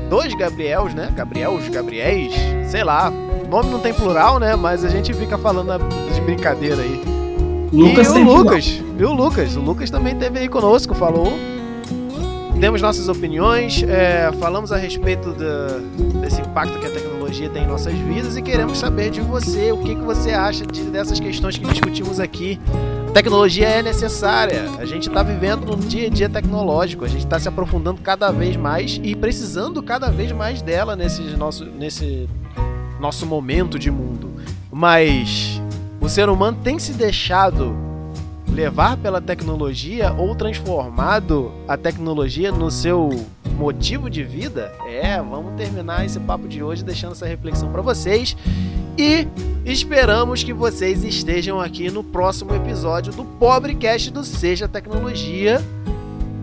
dois Gabriels, né? Gabriels, Gabriéis, sei lá. O nome não tem plural, né? Mas a gente fica falando de brincadeira aí. Lucas e o Lucas, e o Lucas. O Lucas também esteve aí conosco, falou demos nossas opiniões, é, falamos a respeito desse impacto que a tecnologia tem em nossas vidas e queremos saber de você o que, que você acha de, dessas questões que discutimos aqui. Tecnologia é necessária, a gente está vivendo num dia a dia tecnológico, a gente está se aprofundando cada vez mais e precisando cada vez mais dela nesse nosso, nesse nosso momento de mundo. Mas o ser humano tem se deixado levar pela tecnologia ou transformado a tecnologia no seu motivo de vida? É, vamos terminar esse papo de hoje deixando essa reflexão para vocês e esperamos que vocês estejam aqui no próximo episódio do Pobrecast do Seja Tecnologia.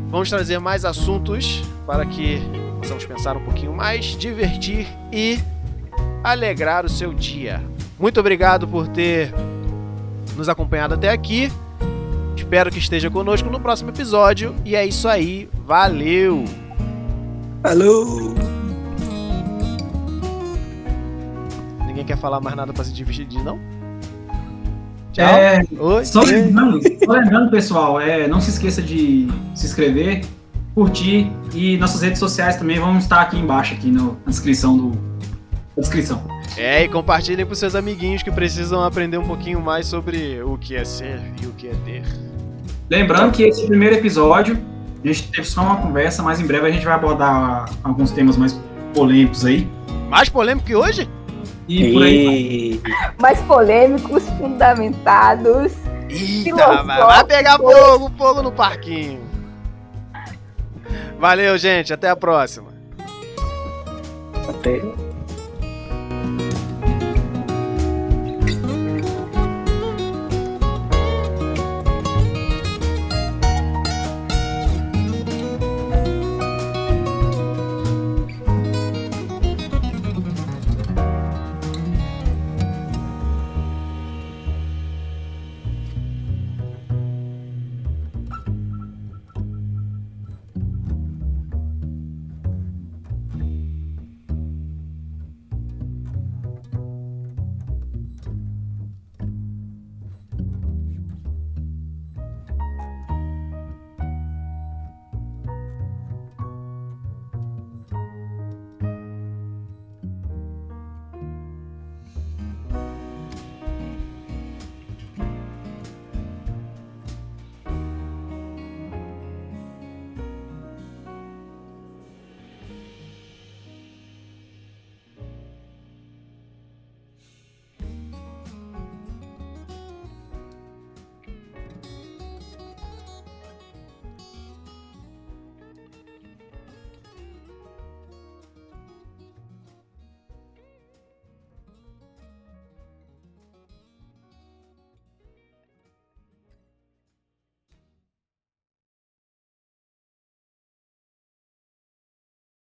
Vamos trazer mais assuntos para que possamos pensar um pouquinho mais, divertir e alegrar o seu dia. Muito obrigado por ter nos acompanhado até aqui. Espero que esteja conosco no próximo episódio. E é isso aí. Valeu! Falou! Ninguém quer falar mais nada para se dividir, não? Tchau. É, Oi. Só lembrando, só lembrando, pessoal, é, não se esqueça de se inscrever, curtir e nossas redes sociais também vão estar aqui embaixo, aqui no, na descrição do. Na descrição. É, e compartilhem com seus amiguinhos que precisam aprender um pouquinho mais sobre o que é ser e o que é ter. Lembrando que esse primeiro episódio, a gente teve só uma conversa, mas em breve a gente vai abordar alguns temas mais polêmicos aí. Mais polêmico que hoje? E por aí. E... Mais polêmicos, fundamentados. Eita, vai pegar fogo, fogo no parquinho. Valeu, gente. Até a próxima. Até.